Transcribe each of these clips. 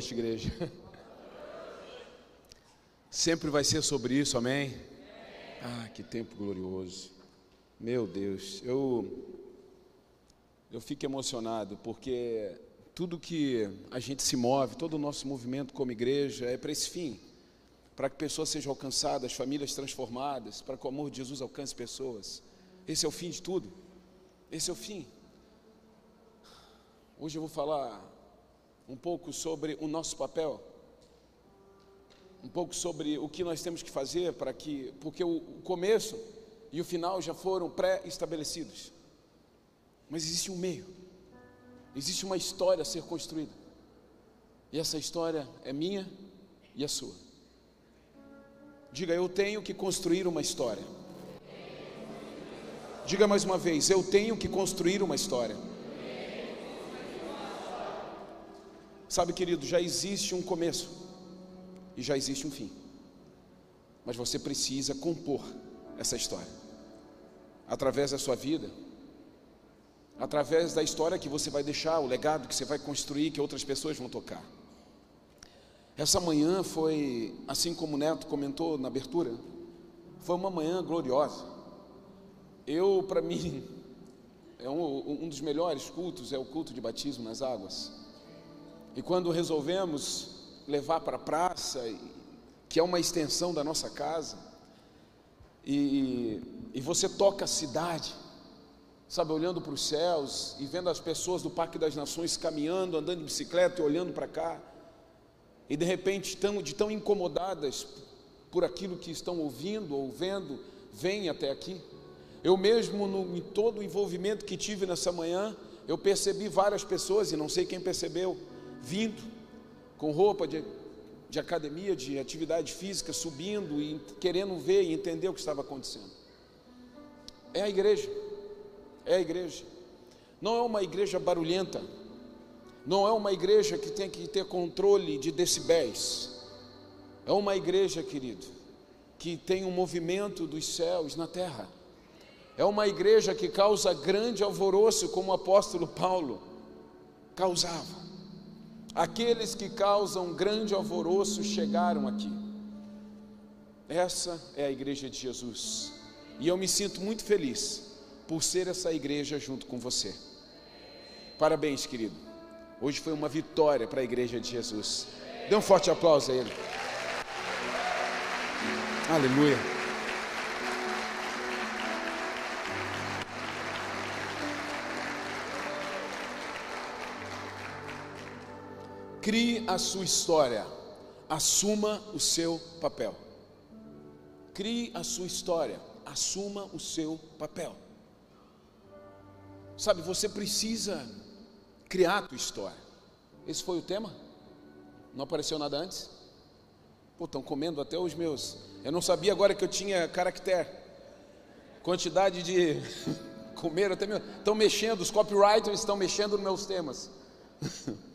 noite, igreja. Sempre vai ser sobre isso, amém? Ah, que tempo glorioso. Meu Deus, eu eu fico emocionado porque tudo que a gente se move, todo o nosso movimento como igreja é para esse fim, para que pessoas sejam alcançadas, famílias transformadas, para que o amor de Jesus alcance pessoas. Esse é o fim de tudo. Esse é o fim. Hoje eu vou falar um pouco sobre o nosso papel, um pouco sobre o que nós temos que fazer para que, porque o começo e o final já foram pré-estabelecidos, mas existe um meio, existe uma história a ser construída, e essa história é minha e a sua. Diga, eu tenho que construir uma história. Diga mais uma vez, eu tenho que construir uma história. Sabe, querido, já existe um começo e já existe um fim. Mas você precisa compor essa história através da sua vida, através da história que você vai deixar, o legado que você vai construir, que outras pessoas vão tocar. Essa manhã foi, assim como o Neto comentou na abertura, foi uma manhã gloriosa. Eu, para mim, é um, um dos melhores cultos é o culto de batismo nas águas. E quando resolvemos levar para a praça, que é uma extensão da nossa casa, e, e você toca a cidade, sabe, olhando para os céus e vendo as pessoas do Parque das Nações caminhando, andando de bicicleta e olhando para cá, e de repente, tão, de tão incomodadas por aquilo que estão ouvindo ou vendo, vêm até aqui. Eu mesmo, no, em todo o envolvimento que tive nessa manhã, eu percebi várias pessoas, e não sei quem percebeu, vindo com roupa de, de academia, de atividade física, subindo e querendo ver e entender o que estava acontecendo. É a igreja, é a igreja. Não é uma igreja barulhenta, não é uma igreja que tem que ter controle de decibéis. É uma igreja, querido, que tem um movimento dos céus na terra. É uma igreja que causa grande alvoroço, como o apóstolo Paulo causava. Aqueles que causam grande alvoroço chegaram aqui. Essa é a igreja de Jesus. E eu me sinto muito feliz por ser essa igreja junto com você. Parabéns, querido. Hoje foi uma vitória para a igreja de Jesus. Dê um forte aplauso a ele. Aleluia. Crie a sua história, assuma o seu papel. Crie a sua história, assuma o seu papel. Sabe, você precisa criar a tua história. Esse foi o tema? Não apareceu nada antes? Pô, estão comendo até os meus. Eu não sabia agora que eu tinha caractere. Quantidade de comer até meu. Estão mexendo, os copywriters estão mexendo nos meus temas.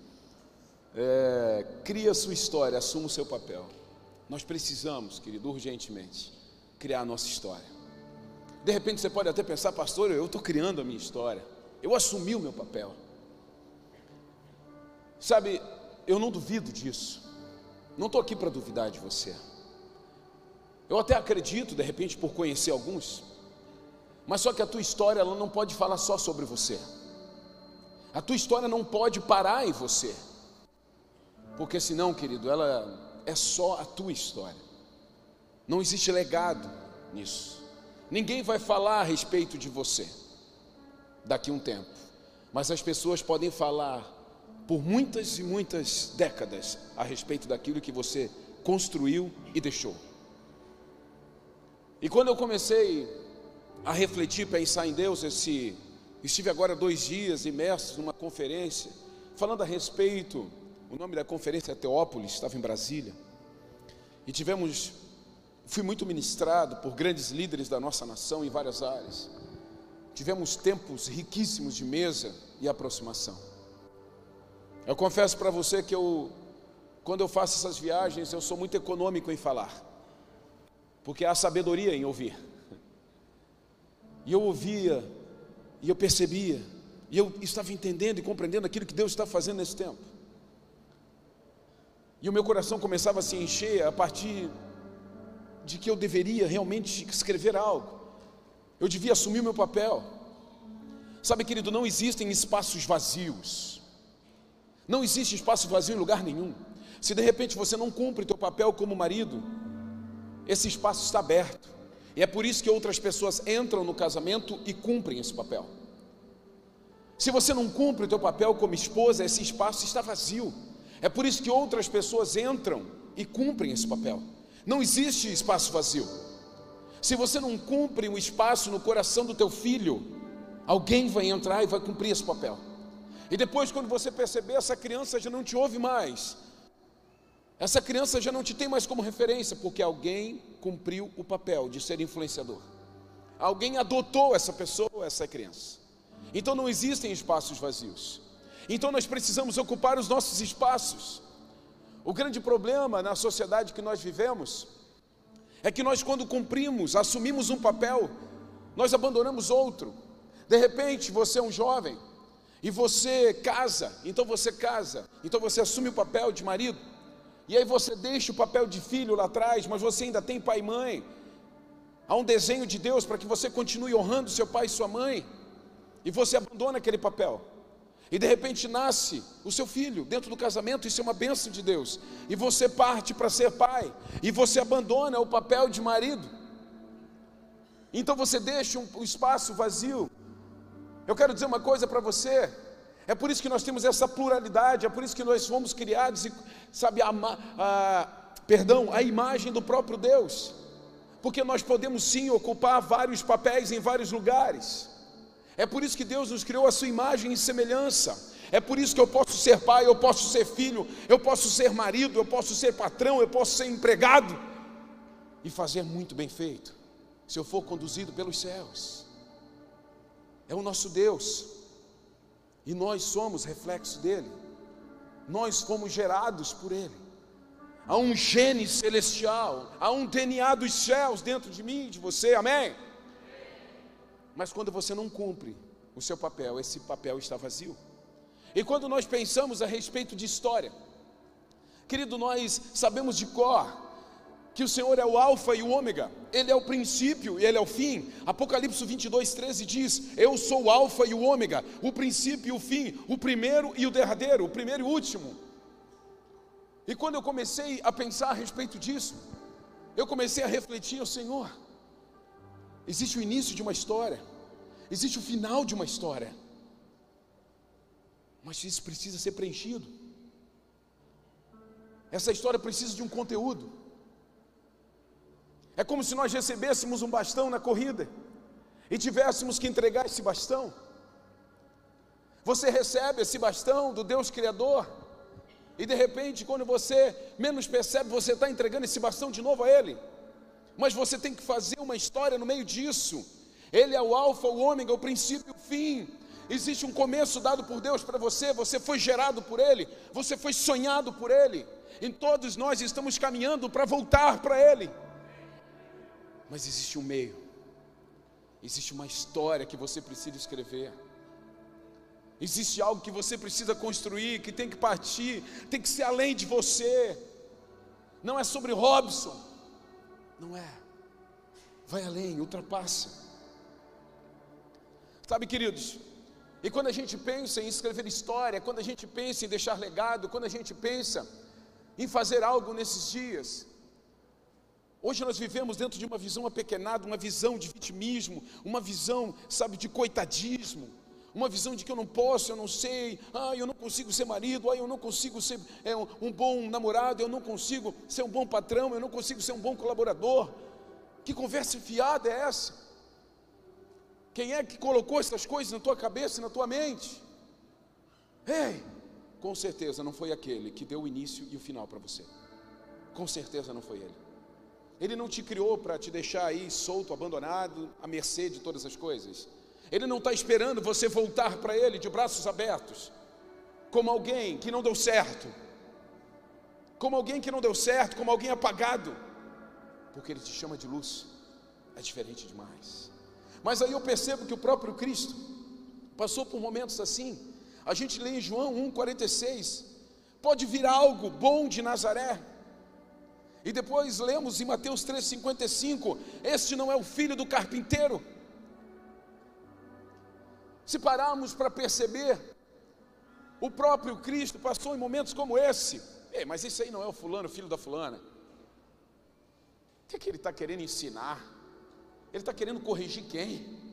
É, cria sua história, assuma o seu papel. Nós precisamos, querido, urgentemente, criar a nossa história. De repente você pode até pensar, pastor, eu estou criando a minha história, eu assumi o meu papel. Sabe, eu não duvido disso, não estou aqui para duvidar de você. Eu até acredito, de repente, por conhecer alguns, mas só que a tua história ela não pode falar só sobre você. A tua história não pode parar em você. Porque senão, querido, ela é só a tua história. Não existe legado nisso. Ninguém vai falar a respeito de você daqui a um tempo. Mas as pessoas podem falar por muitas e muitas décadas a respeito daquilo que você construiu e deixou. E quando eu comecei a refletir, pensar em Deus, esse, estive agora dois dias imersos numa conferência, falando a respeito o nome da conferência é Teópolis, estava em Brasília. E tivemos, fui muito ministrado por grandes líderes da nossa nação em várias áreas. Tivemos tempos riquíssimos de mesa e aproximação. Eu confesso para você que eu, quando eu faço essas viagens, eu sou muito econômico em falar, porque há sabedoria em ouvir. E eu ouvia, e eu percebia, e eu estava entendendo e compreendendo aquilo que Deus está fazendo nesse tempo. E o meu coração começava a se encher a partir de que eu deveria realmente escrever algo. Eu devia assumir o meu papel. Sabe, querido, não existem espaços vazios. Não existe espaço vazio em lugar nenhum. Se de repente você não cumpre teu papel como marido, esse espaço está aberto. E é por isso que outras pessoas entram no casamento e cumprem esse papel. Se você não cumpre o teu papel como esposa, esse espaço está vazio. É por isso que outras pessoas entram e cumprem esse papel. Não existe espaço vazio. Se você não cumpre um espaço no coração do teu filho, alguém vai entrar e vai cumprir esse papel. E depois, quando você perceber, essa criança já não te ouve mais. Essa criança já não te tem mais como referência, porque alguém cumpriu o papel de ser influenciador. Alguém adotou essa pessoa, essa criança. Então não existem espaços vazios. Então nós precisamos ocupar os nossos espaços. O grande problema na sociedade que nós vivemos é que nós, quando cumprimos, assumimos um papel, nós abandonamos outro. De repente, você é um jovem e você casa, então você casa, então você assume o papel de marido, e aí você deixa o papel de filho lá atrás, mas você ainda tem pai e mãe. Há um desenho de Deus para que você continue honrando seu pai e sua mãe, e você abandona aquele papel. E de repente nasce o seu filho dentro do casamento, isso é uma bênção de Deus. E você parte para ser pai, e você abandona o papel de marido. Então você deixa um, espaço vazio. Eu quero dizer uma coisa para você: é por isso que nós temos essa pluralidade, é por isso que nós fomos criados e, sabe, a, a, perdão, a imagem do próprio Deus. Porque nós podemos sim ocupar vários papéis em vários lugares. É por isso que Deus nos criou a sua imagem e semelhança. É por isso que eu posso ser pai, eu posso ser filho, eu posso ser marido, eu posso ser patrão, eu posso ser empregado e fazer muito bem feito, se eu for conduzido pelos céus. É o nosso Deus. E nós somos reflexo dele. Nós fomos gerados por ele. Há um gene celestial, há um DNA dos céus dentro de mim, de você, amém? Mas quando você não cumpre o seu papel, esse papel está vazio. E quando nós pensamos a respeito de história, querido, nós sabemos de cor que o Senhor é o Alfa e o Ômega, Ele é o princípio e Ele é o fim. Apocalipse 22, 13 diz: Eu sou o Alfa e o Ômega, o princípio e o fim, o primeiro e o derradeiro, o primeiro e o último. E quando eu comecei a pensar a respeito disso, eu comecei a refletir: o Senhor, existe o início de uma história, existe o final de uma história, mas isso precisa ser preenchido. Essa história precisa de um conteúdo. É como se nós recebêssemos um bastão na corrida e tivéssemos que entregar esse bastão. Você recebe esse bastão do Deus Criador, e de repente, quando você menos percebe, você está entregando esse bastão de novo a Ele. Mas você tem que fazer uma história no meio disso. Ele é o Alfa, o Ômega, o princípio e o fim. Existe um começo dado por Deus para você, você foi gerado por Ele, você foi sonhado por Ele. E todos nós estamos caminhando para voltar para Ele. Mas existe um meio, existe uma história que você precisa escrever. Existe algo que você precisa construir, que tem que partir, tem que ser além de você. Não é sobre Robson, não é. Vai além, ultrapassa. Sabe, queridos, e quando a gente pensa em escrever história, quando a gente pensa em deixar legado, quando a gente pensa em fazer algo nesses dias, Hoje nós vivemos dentro de uma visão apequenada, uma visão de vitimismo, uma visão, sabe, de coitadismo, uma visão de que eu não posso, eu não sei, ah, eu não consigo ser marido, ah, eu não consigo ser é, um bom namorado, eu não consigo ser um bom patrão, eu não consigo ser um bom colaborador. Que conversa fiada é essa? Quem é que colocou essas coisas na tua cabeça e na tua mente? Ei, com certeza não foi aquele que deu o início e o final para você. Com certeza não foi ele. Ele não te criou para te deixar aí solto, abandonado, à mercê de todas as coisas. Ele não está esperando você voltar para Ele de braços abertos, como alguém que não deu certo, como alguém que não deu certo, como alguém apagado, porque Ele te chama de luz, é diferente demais. Mas aí eu percebo que o próprio Cristo passou por momentos assim. A gente lê em João 1,46 pode vir algo bom de Nazaré. E depois lemos em Mateus 3,55: Este não é o filho do carpinteiro. Se pararmos para perceber, o próprio Cristo passou em momentos como esse. Ei, mas esse aí não é o fulano, filho da fulana. O que, é que ele está querendo ensinar? Ele está querendo corrigir quem?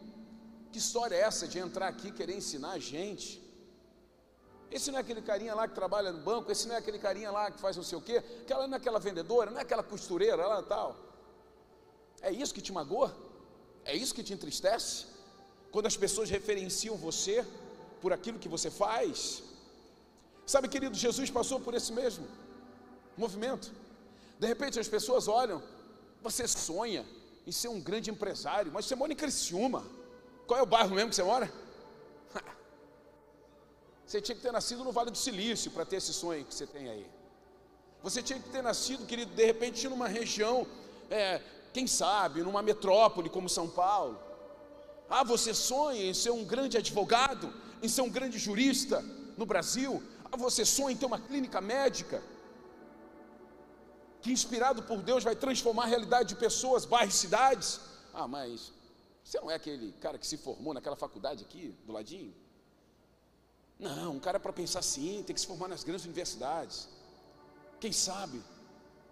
Que história é essa de entrar aqui e querer ensinar a gente? Esse não é aquele carinha lá que trabalha no banco, esse não é aquele carinha lá que faz não sei o quê, aquela não é aquela vendedora, não é aquela costureira lá tal. É isso que te magoa? É isso que te entristece? Quando as pessoas referenciam você por aquilo que você faz? Sabe, querido, Jesus passou por esse mesmo movimento. De repente as pessoas olham, você sonha em ser um grande empresário, mas você mora em Criciúma. Qual é o bairro mesmo que você mora? Você tinha que ter nascido no Vale do Silício para ter esse sonho que você tem aí. Você tinha que ter nascido, querido, de repente numa região, é, quem sabe, numa metrópole como São Paulo. Ah, você sonha em ser um grande advogado, em ser um grande jurista no Brasil. Ah, você sonha em ter uma clínica médica que, inspirado por Deus, vai transformar a realidade de pessoas, bairros, cidades. Ah, mas você não é aquele cara que se formou naquela faculdade aqui, do ladinho? Não, um cara para pensar assim, tem que se formar nas grandes universidades. Quem sabe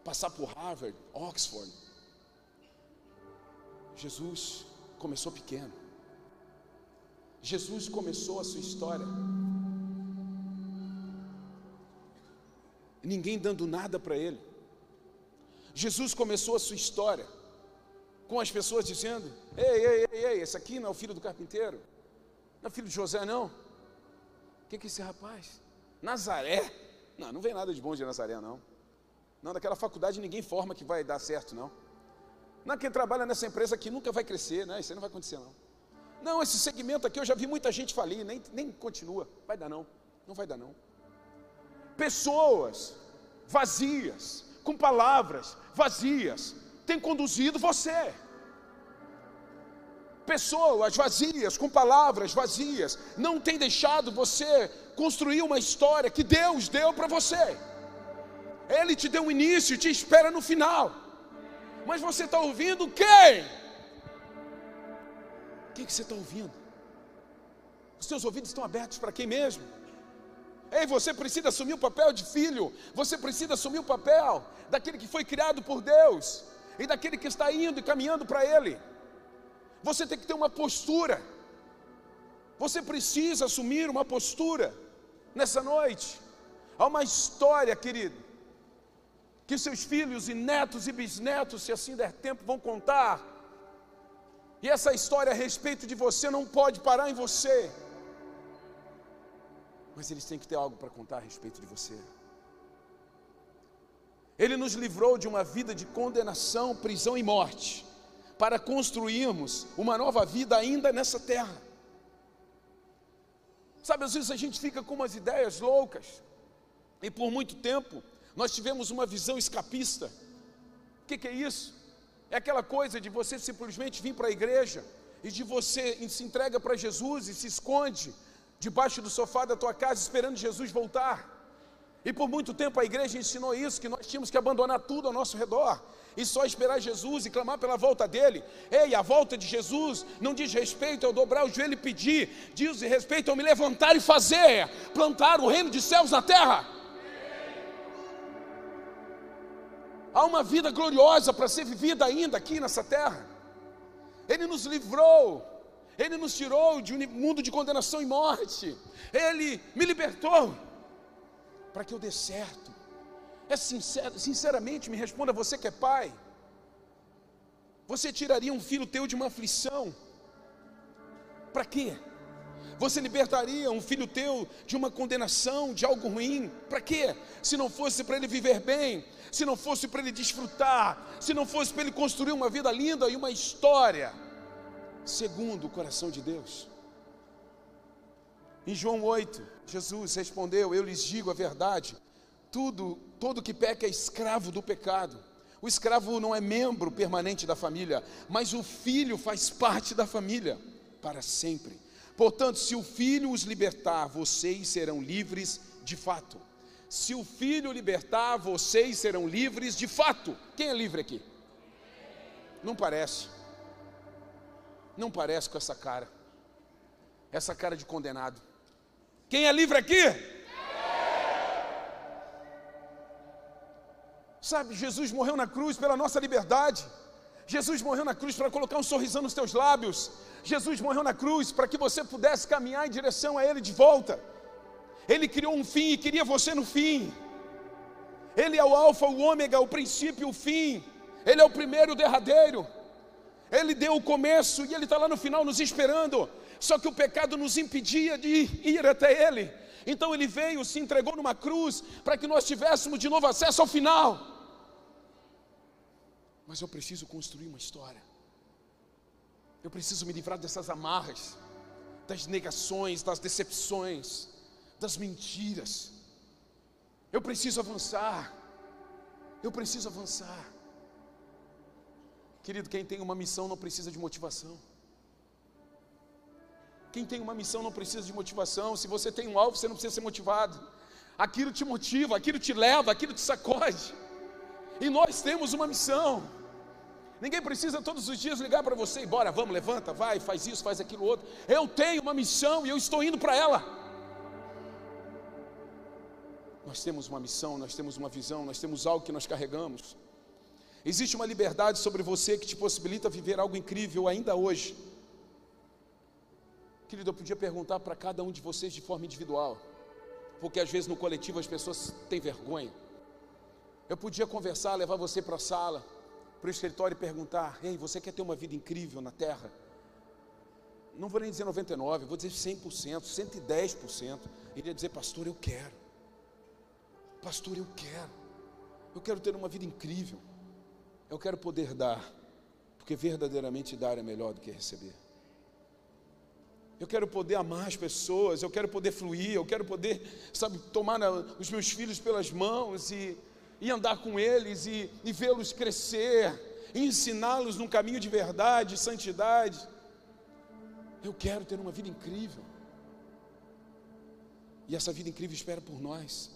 passar por Harvard, Oxford. Jesus começou pequeno. Jesus começou a sua história. Ninguém dando nada para ele. Jesus começou a sua história com as pessoas dizendo: Ei, ei, ei, ei, esse aqui não é o filho do carpinteiro, não é filho de José, não que, que é esse rapaz? Nazaré? Não, não vem nada de bom de Nazaré, não. Não, daquela faculdade ninguém forma que vai dar certo, não. Não, quem trabalha nessa empresa aqui nunca vai crescer, né? Isso aí não vai acontecer, não. Não, esse segmento aqui eu já vi muita gente falir, nem, nem continua. Vai dar, não. Não vai dar, não. Pessoas vazias, com palavras vazias, têm conduzido você pessoas vazias, com palavras vazias, não tem deixado você construir uma história que Deus deu para você. Ele te deu um início e te espera no final. Mas você está ouvindo quem? Quem que você está ouvindo? Os seus ouvidos estão abertos para quem mesmo? Ei, você precisa assumir o papel de filho, você precisa assumir o papel daquele que foi criado por Deus e daquele que está indo e caminhando para Ele. Você tem que ter uma postura. Você precisa assumir uma postura nessa noite. Há uma história, querido, que seus filhos e netos e bisnetos, se assim der tempo, vão contar. E essa história a respeito de você não pode parar em você. Mas eles têm que ter algo para contar a respeito de você. Ele nos livrou de uma vida de condenação, prisão e morte para construirmos uma nova vida ainda nessa terra. Sabe, às vezes a gente fica com umas ideias loucas, e por muito tempo nós tivemos uma visão escapista. O que, que é isso? É aquela coisa de você simplesmente vir para a igreja e de você se entrega para Jesus e se esconde debaixo do sofá da tua casa esperando Jesus voltar. E por muito tempo a igreja ensinou isso, que nós tínhamos que abandonar tudo ao nosso redor e só esperar Jesus e clamar pela volta dele. Ei, a volta de Jesus não diz respeito ao dobrar o joelho e pedir, diz respeito ao me levantar e fazer, plantar o reino de céus na terra. Há uma vida gloriosa para ser vivida ainda aqui nessa terra. Ele nos livrou, Ele nos tirou de um mundo de condenação e morte, Ele me libertou para que eu dê certo é sincero, sinceramente, me responda, você que é pai. Você tiraria um filho teu de uma aflição? Para quê? Você libertaria um filho teu de uma condenação, de algo ruim? Para quê? Se não fosse para ele viver bem, se não fosse para ele desfrutar, se não fosse para ele construir uma vida linda e uma história, segundo o coração de Deus. Em João 8, Jesus respondeu: Eu lhes digo a verdade, tudo, todo que peca é escravo do pecado. O escravo não é membro permanente da família, mas o filho faz parte da família para sempre. Portanto, se o filho os libertar, vocês serão livres de fato. Se o Filho libertar, vocês serão livres de fato. Quem é livre aqui? Não parece. Não parece com essa cara. Essa cara de condenado. Quem é livre aqui? Sabe, Jesus morreu na cruz pela nossa liberdade. Jesus morreu na cruz para colocar um sorrisão nos teus lábios. Jesus morreu na cruz para que você pudesse caminhar em direção a Ele de volta. Ele criou um fim e queria você no fim. Ele é o Alfa, o Ômega, o princípio o fim. Ele é o primeiro o derradeiro. Ele deu o começo e Ele está lá no final nos esperando. Só que o pecado nos impedia de ir até Ele. Então Ele veio, se entregou numa cruz para que nós tivéssemos de novo acesso ao final. Mas eu preciso construir uma história. Eu preciso me livrar dessas amarras, das negações, das decepções, das mentiras. Eu preciso avançar. Eu preciso avançar. Querido, quem tem uma missão não precisa de motivação. Quem tem uma missão não precisa de motivação. Se você tem um alvo, você não precisa ser motivado. Aquilo te motiva, aquilo te leva, aquilo te sacode. E nós temos uma missão. Ninguém precisa todos os dias ligar para você e bora, vamos, levanta, vai, faz isso, faz aquilo outro. Eu tenho uma missão e eu estou indo para ela. Nós temos uma missão, nós temos uma visão, nós temos algo que nós carregamos. Existe uma liberdade sobre você que te possibilita viver algo incrível ainda hoje. Querido, eu podia perguntar para cada um de vocês de forma individual, porque às vezes no coletivo as pessoas têm vergonha. Eu podia conversar, levar você para a sala, para o escritório e perguntar: Ei, você quer ter uma vida incrível na terra? Não vou nem dizer 99, vou dizer 100%, 110%. Ele ia dizer: Pastor, eu quero. Pastor, eu quero. Eu quero ter uma vida incrível. Eu quero poder dar, porque verdadeiramente dar é melhor do que receber. Eu quero poder amar as pessoas, eu quero poder fluir, eu quero poder, sabe, tomar os meus filhos pelas mãos e e andar com eles e, e vê-los crescer, ensiná-los num caminho de verdade, de santidade. Eu quero ter uma vida incrível. E essa vida incrível espera por nós.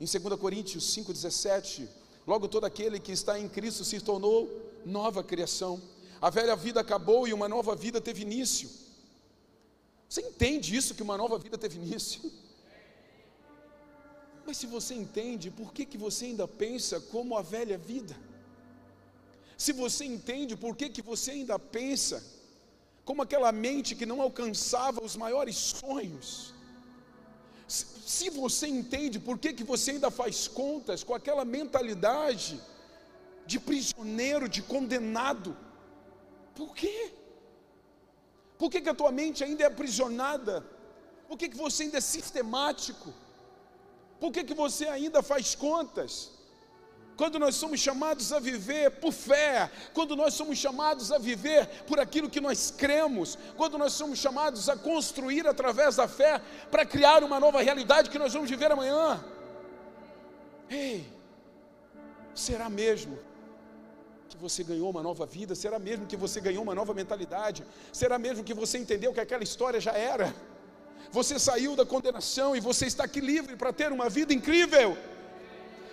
Em 2 Coríntios 5,17, logo todo aquele que está em Cristo se tornou nova criação. A velha vida acabou e uma nova vida teve início. Você entende isso que uma nova vida teve início? Mas se você entende, por que, que você ainda pensa como a velha vida? Se você entende, por que, que você ainda pensa como aquela mente que não alcançava os maiores sonhos? Se você entende, por que, que você ainda faz contas com aquela mentalidade de prisioneiro, de condenado? Por quê? Por que, que a tua mente ainda é aprisionada? Por que, que você ainda é sistemático? Por que, que você ainda faz contas? Quando nós somos chamados a viver por fé, quando nós somos chamados a viver por aquilo que nós cremos, quando nós somos chamados a construir através da fé para criar uma nova realidade que nós vamos viver amanhã. Ei, será mesmo que você ganhou uma nova vida? Será mesmo que você ganhou uma nova mentalidade? Será mesmo que você entendeu que aquela história já era? Você saiu da condenação e você está aqui livre para ter uma vida incrível.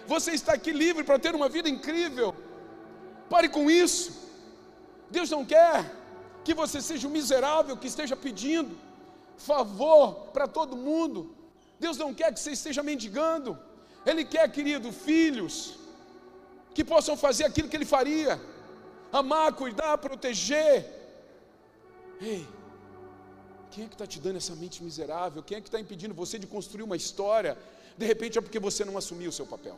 Você está aqui livre para ter uma vida incrível. Pare com isso. Deus não quer que você seja um miserável que esteja pedindo favor para todo mundo. Deus não quer que você esteja mendigando. Ele quer, querido, filhos que possam fazer aquilo que ele faria: amar, cuidar, proteger. Ei, quem é que está te dando essa mente miserável? Quem é que está impedindo você de construir uma história? De repente é porque você não assumiu o seu papel.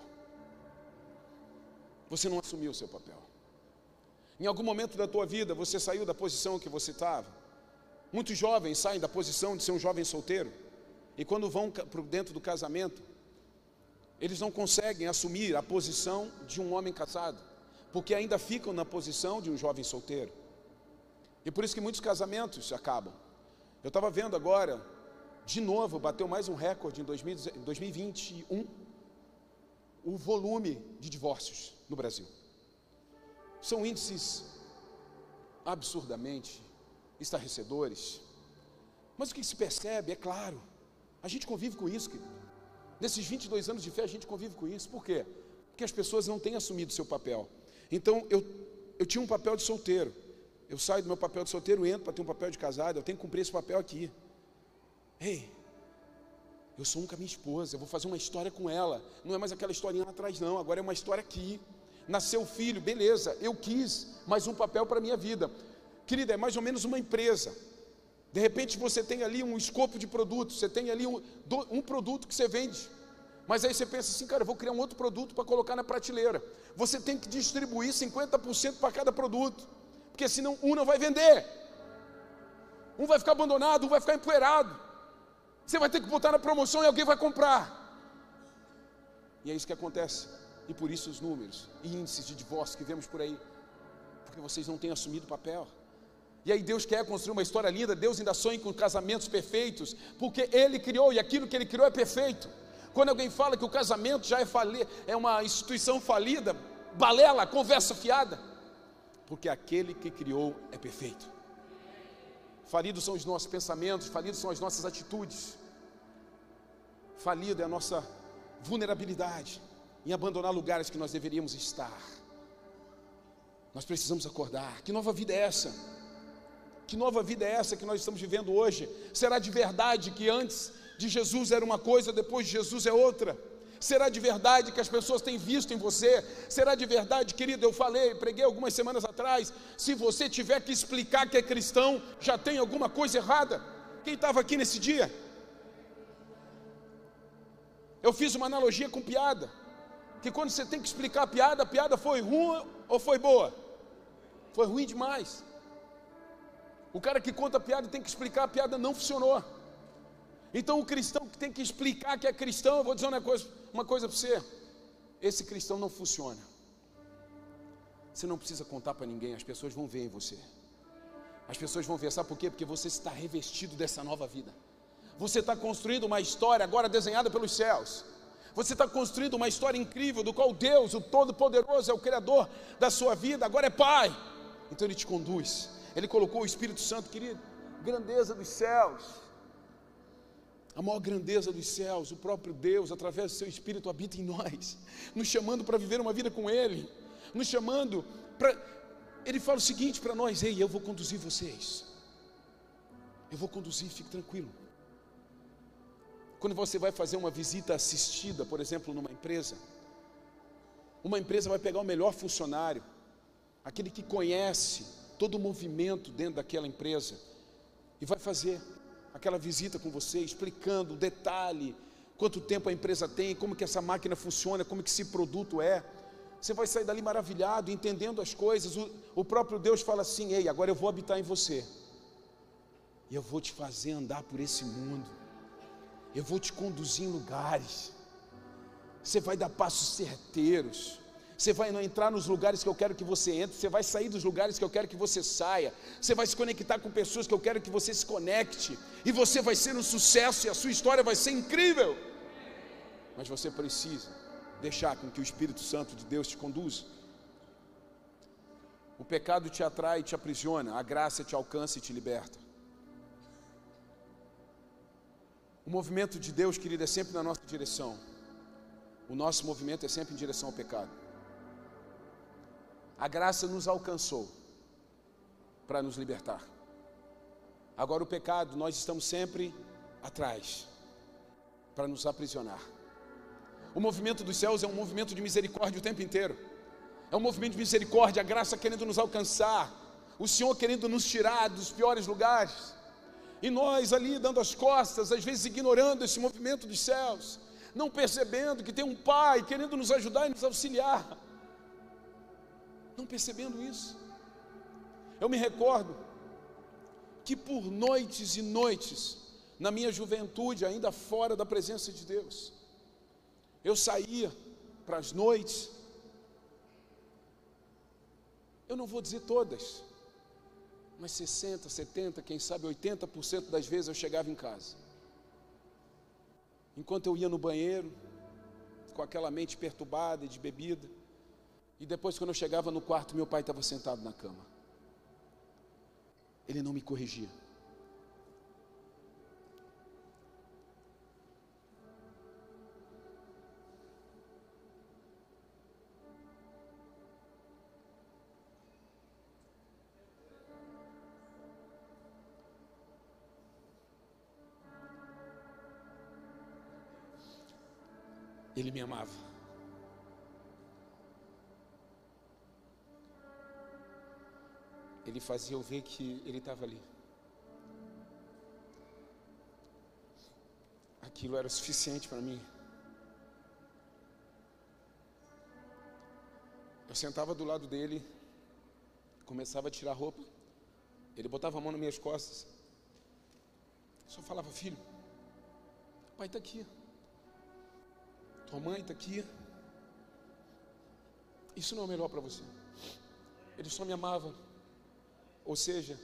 Você não assumiu o seu papel. Em algum momento da tua vida você saiu da posição que você estava. Muitos jovens saem da posição de ser um jovem solteiro. E quando vão para dentro do casamento, eles não conseguem assumir a posição de um homem casado, porque ainda ficam na posição de um jovem solteiro. E por isso que muitos casamentos acabam. Eu estava vendo agora, de novo, bateu mais um recorde em 2021, o volume de divórcios no Brasil. São índices absurdamente estarrecedores. Mas o que se percebe, é claro, a gente convive com isso, querido. Nesses 22 anos de fé, a gente convive com isso. Por quê? Porque as pessoas não têm assumido seu papel. Então, eu, eu tinha um papel de solteiro. Eu saio do meu papel de solteiro, entro para ter um papel de casado. Eu tenho que cumprir esse papel aqui. Ei, eu sou um com a minha esposa. Eu vou fazer uma história com ela. Não é mais aquela historinha lá atrás, não. Agora é uma história aqui. Nasceu filho, beleza. Eu quis mais um papel para a minha vida. Querida, é mais ou menos uma empresa. De repente você tem ali um escopo de produto, você tem ali um, um produto que você vende. Mas aí você pensa assim, cara, eu vou criar um outro produto para colocar na prateleira. Você tem que distribuir 50% para cada produto, porque senão um não vai vender. Um vai ficar abandonado, um vai ficar empoeirado. Você vai ter que botar na promoção e alguém vai comprar. E é isso que acontece. E por isso os números e índices de divórcio que vemos por aí. Porque vocês não têm assumido o papel. E aí Deus quer construir uma história linda, Deus ainda sonha com casamentos perfeitos, porque Ele criou e aquilo que Ele criou é perfeito. Quando alguém fala que o casamento já é, fali é uma instituição falida, balela, conversa fiada, porque aquele que criou é perfeito. Falidos são os nossos pensamentos, falidos são as nossas atitudes, falido é a nossa vulnerabilidade em abandonar lugares que nós deveríamos estar. Nós precisamos acordar. Que nova vida é essa? Que nova vida é essa que nós estamos vivendo hoje? Será de verdade que antes de Jesus era uma coisa, depois de Jesus é outra? Será de verdade que as pessoas têm visto em você? Será de verdade, querido? Eu falei, preguei algumas semanas atrás. Se você tiver que explicar que é cristão, já tem alguma coisa errada. Quem estava aqui nesse dia? Eu fiz uma analogia com piada. Que quando você tem que explicar a piada, a piada foi ruim ou foi boa? Foi ruim demais. O cara que conta a piada tem que explicar a piada não funcionou. Então o cristão que tem que explicar que é cristão, eu vou dizer uma coisa, uma coisa para você. Esse cristão não funciona. Você não precisa contar para ninguém, as pessoas vão ver em você. As pessoas vão ver, sabe por quê? Porque você está revestido dessa nova vida. Você está construindo uma história agora desenhada pelos céus. Você está construindo uma história incrível do qual Deus, o Todo-Poderoso, é o Criador da sua vida, agora é Pai. Então Ele te conduz, ele colocou o Espírito Santo, querido, grandeza dos céus, a maior grandeza dos céus, o próprio Deus, através do seu Espírito, habita em nós, nos chamando para viver uma vida com Ele, nos chamando para. Ele fala o seguinte para nós: Ei, eu vou conduzir vocês, eu vou conduzir, fique tranquilo. Quando você vai fazer uma visita assistida, por exemplo, numa empresa, uma empresa vai pegar o melhor funcionário, aquele que conhece todo o movimento dentro daquela empresa e vai fazer aquela visita com você, explicando o detalhe, quanto tempo a empresa tem, como que essa máquina funciona, como que esse produto é. Você vai sair dali maravilhado, entendendo as coisas. O, o próprio Deus fala assim: Ei, agora eu vou habitar em você, e eu vou te fazer andar por esse mundo, eu vou te conduzir em lugares, você vai dar passos certeiros você vai entrar nos lugares que eu quero que você entre, você vai sair dos lugares que eu quero que você saia, você vai se conectar com pessoas que eu quero que você se conecte, e você vai ser um sucesso, e a sua história vai ser incrível. Mas você precisa deixar com que o Espírito Santo de Deus te conduza. O pecado te atrai e te aprisiona, a graça te alcança e te liberta. O movimento de Deus, querido, é sempre na nossa direção. O nosso movimento é sempre em direção ao pecado a graça nos alcançou para nos libertar. Agora, o pecado, nós estamos sempre atrás para nos aprisionar. O movimento dos céus é um movimento de misericórdia o tempo inteiro. É um movimento de misericórdia, a graça querendo nos alcançar, o Senhor querendo nos tirar dos piores lugares. E nós ali dando as costas, às vezes ignorando esse movimento dos céus, não percebendo que tem um Pai querendo nos ajudar e nos auxiliar não percebendo isso. Eu me recordo que por noites e noites, na minha juventude, ainda fora da presença de Deus, eu saía para as noites, eu não vou dizer todas, mas 60, 70, quem sabe 80% das vezes eu chegava em casa. Enquanto eu ia no banheiro, com aquela mente perturbada de bebida, e depois, quando eu chegava no quarto, meu pai estava sentado na cama. Ele não me corrigia. Ele me amava. Ele fazia eu ver que ele estava ali. Aquilo era suficiente para mim. Eu sentava do lado dele, começava a tirar roupa, ele botava a mão nas minhas costas, só falava, filho, pai está aqui, tua mãe está aqui, isso não é o melhor para você. Ele só me amava, ou seja,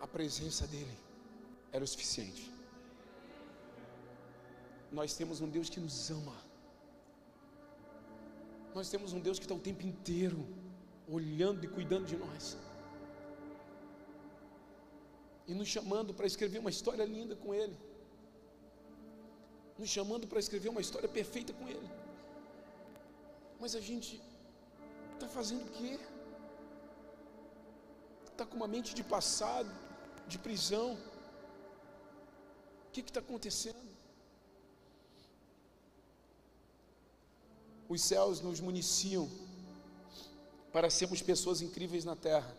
a presença dele era o suficiente. Nós temos um Deus que nos ama. Nós temos um Deus que está o tempo inteiro olhando e cuidando de nós. E nos chamando para escrever uma história linda com Ele. Nos chamando para escrever uma história perfeita com Ele. Mas a gente está fazendo o quê? Está com uma mente de passado, de prisão. O que está acontecendo? os céus nos municiam para sermos pessoas incríveis na terra.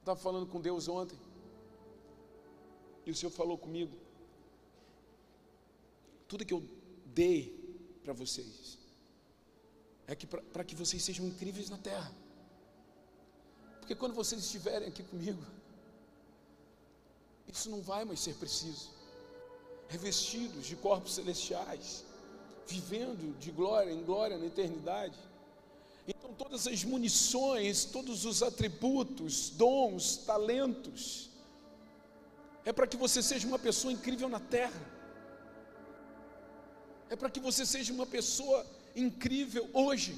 Estava falando com Deus ontem, e o Senhor falou comigo. Tudo que eu dei para vocês é que para que vocês sejam incríveis na terra. Porque quando vocês estiverem aqui comigo, isso não vai mais ser preciso. Revestidos de corpos celestiais, vivendo de glória em glória na eternidade. Então, todas as munições, todos os atributos, dons, talentos, é para que você seja uma pessoa incrível na terra, é para que você seja uma pessoa incrível hoje,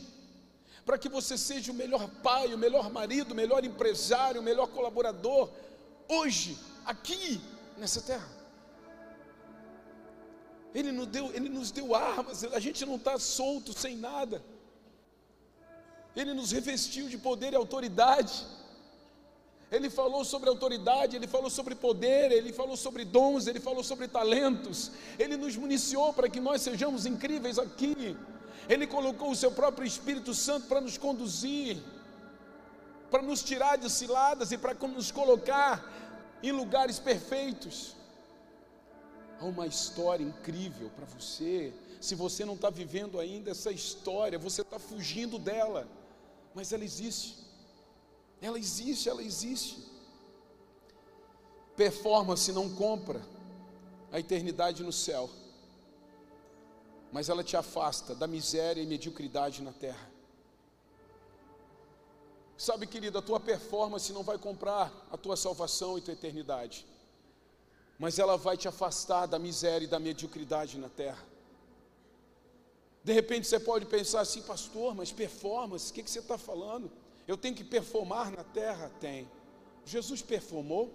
para que você seja o melhor pai, o melhor marido, o melhor empresário, o melhor colaborador, hoje, aqui, nessa terra. Ele nos deu, ele nos deu armas, a gente não está solto sem nada. Ele nos revestiu de poder e autoridade. Ele falou sobre autoridade, ele falou sobre poder, ele falou sobre dons, ele falou sobre talentos. Ele nos municiou para que nós sejamos incríveis aqui. Ele colocou o seu próprio Espírito Santo para nos conduzir, para nos tirar de ciladas e para nos colocar em lugares perfeitos. Há uma história incrível para você. Se você não está vivendo ainda essa história, você está fugindo dela, mas ela existe. Ela existe, ela existe. Performance não compra a eternidade no céu, mas ela te afasta da miséria e mediocridade na terra. Sabe, querido, a tua performance não vai comprar a tua salvação e tua eternidade mas ela vai te afastar da miséria e da mediocridade na terra. De repente você pode pensar assim, pastor, mas performance, o que, que você está falando? Eu tenho que performar na terra? Tem. Jesus performou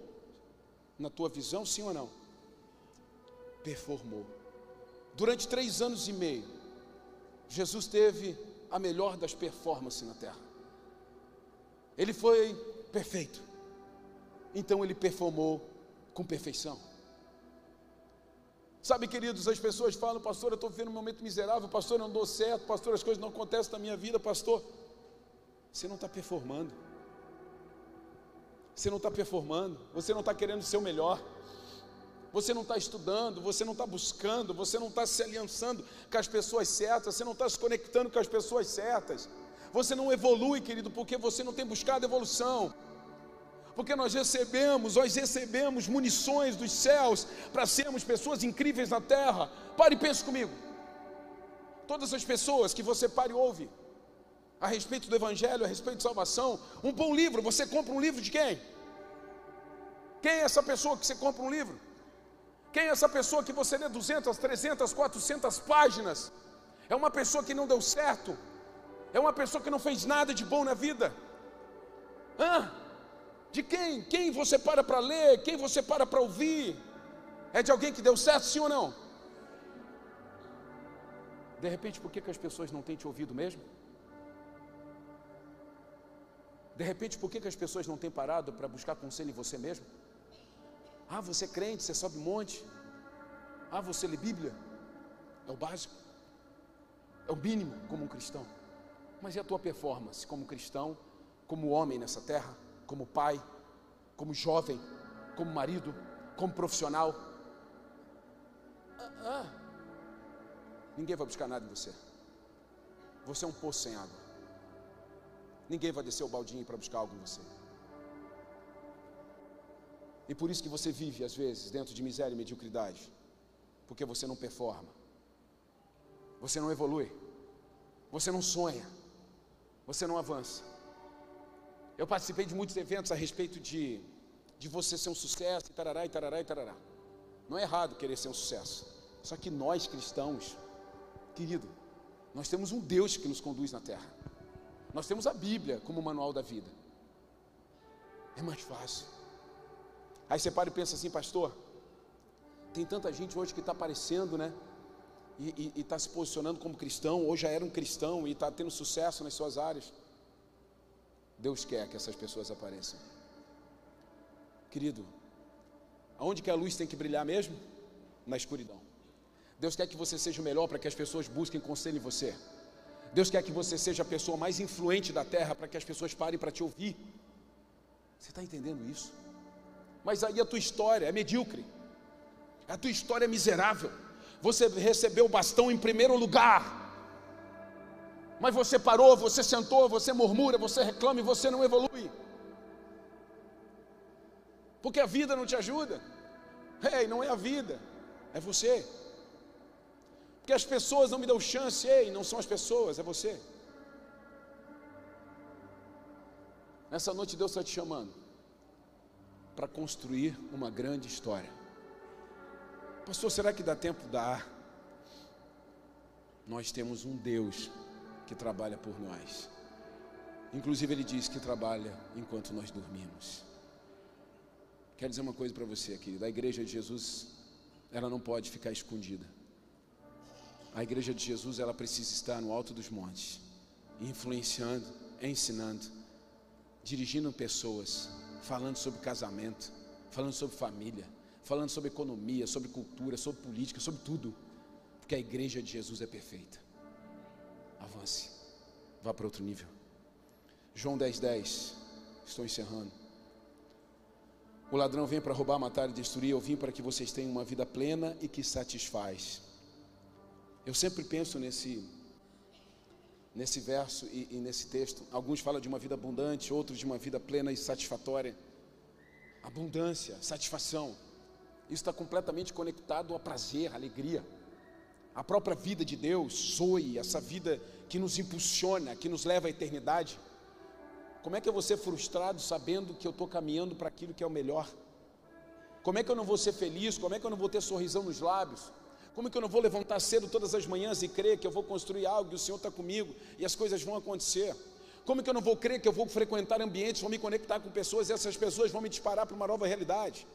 na tua visão, sim ou não? Performou. Durante três anos e meio, Jesus teve a melhor das performances na terra. Ele foi perfeito. Então ele performou com perfeição. Sabe, queridos, as pessoas falam, pastor, eu estou vivendo um momento miserável, pastor, eu não dou certo, pastor, as coisas não acontecem na minha vida, pastor. Você não está performando. Você não está performando, você não está querendo ser o melhor. Você não está estudando, você não está buscando, você não está se aliançando com as pessoas certas, você não está se conectando com as pessoas certas. Você não evolui, querido, porque você não tem buscado evolução porque nós recebemos, nós recebemos munições dos céus para sermos pessoas incríveis na terra. Pare e pense comigo. Todas as pessoas que você pare e ouve a respeito do Evangelho, a respeito de salvação, um bom livro, você compra um livro de quem? Quem é essa pessoa que você compra um livro? Quem é essa pessoa que você lê 200, 300, 400 páginas? É uma pessoa que não deu certo? É uma pessoa que não fez nada de bom na vida? Hã? De quem? Quem você para para ler? Quem você para para ouvir? É de alguém que deu certo, sim ou não? De repente, por que, que as pessoas não têm te ouvido mesmo? De repente, por que, que as pessoas não têm parado para buscar conselho em você mesmo? Ah, você é crente, você sobe monte. Ah, você lê Bíblia. É o básico. É o mínimo como um cristão. Mas e a tua performance como cristão, como homem nessa terra, como pai, como jovem, como marido, como profissional? Ah, ah. Ninguém vai buscar nada em você. Você é um poço sem água. Ninguém vai descer o baldinho para buscar algo em você. E por isso que você vive, às vezes, dentro de miséria e mediocridade. Porque você não performa. Você não evolui. Você não sonha. Você não avança. Eu participei de muitos eventos a respeito de, de você ser um sucesso, e tarará, e tarará, e tarará. Não é errado querer ser um sucesso. Só que nós cristãos, querido, nós temos um Deus que nos conduz na terra. Nós temos a Bíblia como manual da vida. É mais fácil. Aí você para e pensa assim, pastor, tem tanta gente hoje que está aparecendo, né? E está se posicionando como cristão, ou já era um cristão e está tendo sucesso nas suas áreas. Deus quer que essas pessoas apareçam. Querido, aonde que a luz tem que brilhar mesmo? Na escuridão. Deus quer que você seja o melhor para que as pessoas busquem conselho em você. Deus quer que você seja a pessoa mais influente da terra para que as pessoas parem para te ouvir. Você está entendendo isso? Mas aí a tua história é medíocre, a tua história é miserável. Você recebeu o bastão em primeiro lugar, mas você parou, você sentou, você murmura, você reclama e você não evolui, porque a vida não te ajuda. Ei, não é a vida, é você. Porque as pessoas não me dão chance, ei, não são as pessoas, é você. Nessa noite Deus está te chamando para construir uma grande história. Pastor, será que dá tempo? Dá. Nós temos um Deus que trabalha por nós. Inclusive, Ele diz que trabalha enquanto nós dormimos. Quero dizer uma coisa para você, querido: a igreja de Jesus, ela não pode ficar escondida. A igreja de Jesus, ela precisa estar no alto dos montes, influenciando, ensinando, dirigindo pessoas, falando sobre casamento, falando sobre família, falando sobre economia, sobre cultura, sobre política, sobre tudo, porque a igreja de Jesus é perfeita. Avance, vá para outro nível. João 10, 10, estou encerrando. O ladrão vem para roubar, matar e destruir. Eu vim para que vocês tenham uma vida plena e que satisfaz. Eu sempre penso nesse nesse verso e, e, nesse texto. Alguns falam de uma vida abundante, outros de uma vida plena e satisfatória. Abundância, satisfação. Isso está completamente conectado a prazer, alegria. A própria vida de Deus, zoe, essa vida que nos impulsiona, que nos leva à eternidade. Como é que eu vou ser frustrado sabendo que eu estou caminhando para aquilo que é o melhor? Como é que eu não vou ser feliz? Como é que eu não vou ter sorrisão nos lábios? Como que eu não vou levantar cedo todas as manhãs e crer que eu vou construir algo, que o Senhor está comigo e as coisas vão acontecer? Como que eu não vou crer que eu vou frequentar ambientes, vou me conectar com pessoas e essas pessoas vão me disparar para uma nova realidade?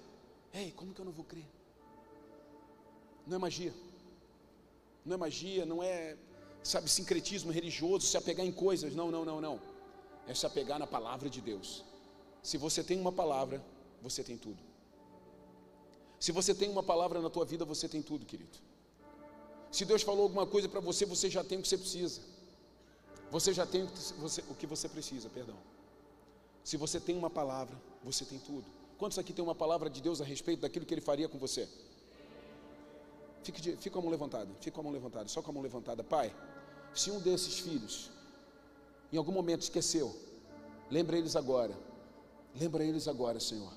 Ei, como que eu não vou crer? Não é magia. Não é magia, não é, sabe, sincretismo religioso, se apegar em coisas. Não, não, não, não. É se apegar na palavra de Deus. Se você tem uma palavra, você tem tudo. Se você tem uma palavra na tua vida, você tem tudo, querido. Se Deus falou alguma coisa para você, você já tem o que você precisa. Você já tem o que você, precisa, perdão. Se você tem uma palavra, você tem tudo. Quantos aqui tem uma palavra de Deus a respeito daquilo que Ele faria com você? Fique, fique com a mão levantada, fique com a mão levantada, só com a mão levantada. Pai, se um desses filhos, em algum momento esqueceu, lembra eles agora. Lembra eles agora, Senhor.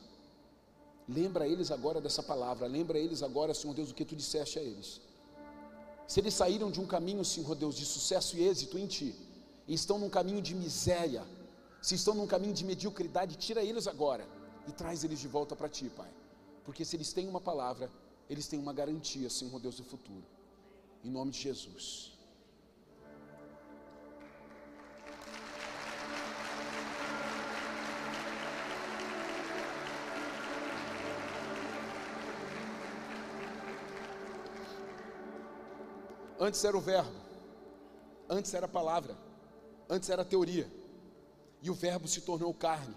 Lembra eles agora dessa palavra. Lembra eles agora, Senhor Deus, o que tu disseste a eles. Se eles saíram de um caminho, Senhor Deus, de sucesso e êxito em Ti, e estão num caminho de miséria, se estão num caminho de mediocridade, tira eles agora e traz eles de volta para Ti, Pai. Porque se eles têm uma palavra, eles têm uma garantia, Senhor Deus, do futuro. Em nome de Jesus. Antes era o verbo, antes era a palavra, antes era a teoria, e o verbo se tornou carne,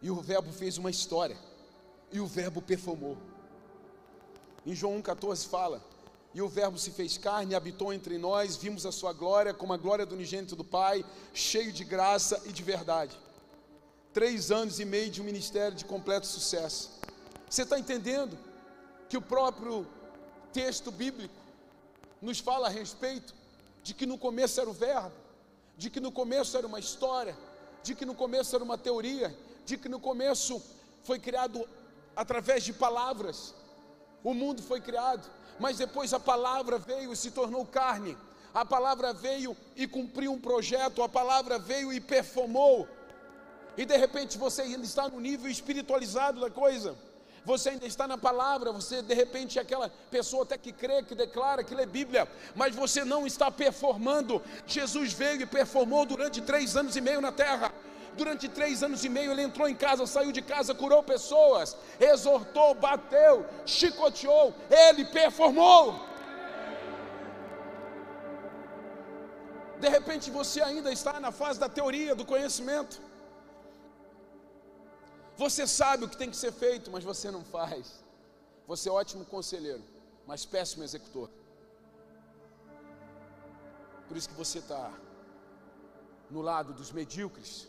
e o verbo fez uma história, e o verbo perfumou. Em João 1,14 fala E o Verbo se fez carne, habitou entre nós, vimos a sua glória, como a glória do unigênito do Pai, cheio de graça e de verdade. Três anos e meio de um ministério de completo sucesso. Você está entendendo que o próprio texto bíblico nos fala a respeito de que no começo era o Verbo, de que no começo era uma história, de que no começo era uma teoria, de que no começo foi criado através de palavras. O mundo foi criado, mas depois a palavra veio e se tornou carne. A palavra veio e cumpriu um projeto, a palavra veio e performou. E de repente você ainda está no nível espiritualizado da coisa. Você ainda está na palavra, você de repente é aquela pessoa até que crê, que declara, que lê Bíblia, mas você não está performando. Jesus veio e performou durante três anos e meio na terra. Durante três anos e meio ele entrou em casa, saiu de casa, curou pessoas, exortou, bateu, chicoteou, ele performou. De repente você ainda está na fase da teoria, do conhecimento. Você sabe o que tem que ser feito, mas você não faz. Você é ótimo conselheiro, mas péssimo executor. Por isso que você está no lado dos medíocres,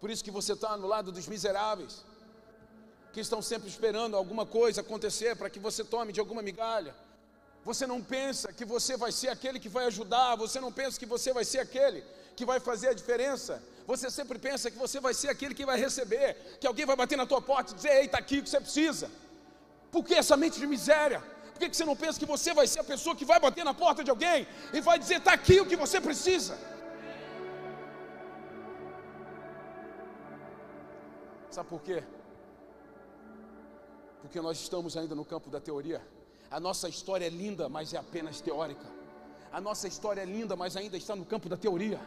por isso que você está no lado dos miseráveis, que estão sempre esperando alguma coisa acontecer para que você tome de alguma migalha. Você não pensa que você vai ser aquele que vai ajudar, você não pensa que você vai ser aquele que vai fazer a diferença. Você sempre pensa que você vai ser aquele que vai receber, que alguém vai bater na tua porta e dizer: Ei, está aqui o que você precisa. Por que essa mente de miséria? Por que você não pensa que você vai ser a pessoa que vai bater na porta de alguém e vai dizer: Está aqui o que você precisa? Sabe por quê? Porque nós estamos ainda no campo da teoria. A nossa história é linda, mas é apenas teórica. A nossa história é linda, mas ainda está no campo da teoria.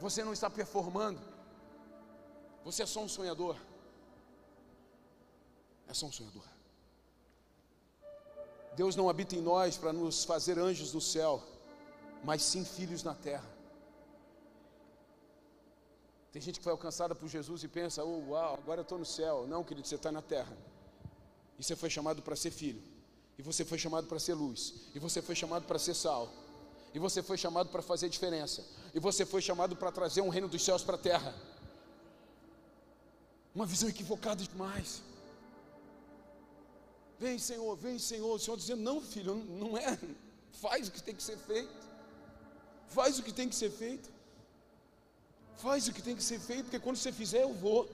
Você não está performando. Você é só um sonhador. É só um sonhador. Deus não habita em nós para nos fazer anjos do céu, mas sim filhos na terra. Tem gente que foi alcançada por Jesus e pensa: oh, uau, agora eu estou no céu. Não, querido, você está na terra. E você foi chamado para ser filho. E você foi chamado para ser luz. E você foi chamado para ser sal. E você foi chamado para fazer diferença. E você foi chamado para trazer um reino dos céus para a terra. Uma visão equivocada demais. Vem, Senhor, vem, Senhor. O Senhor dizendo: Não, filho, não é. Faz o que tem que ser feito. Faz o que tem que ser feito. Faz o que tem que ser feito, porque quando você fizer, eu vou.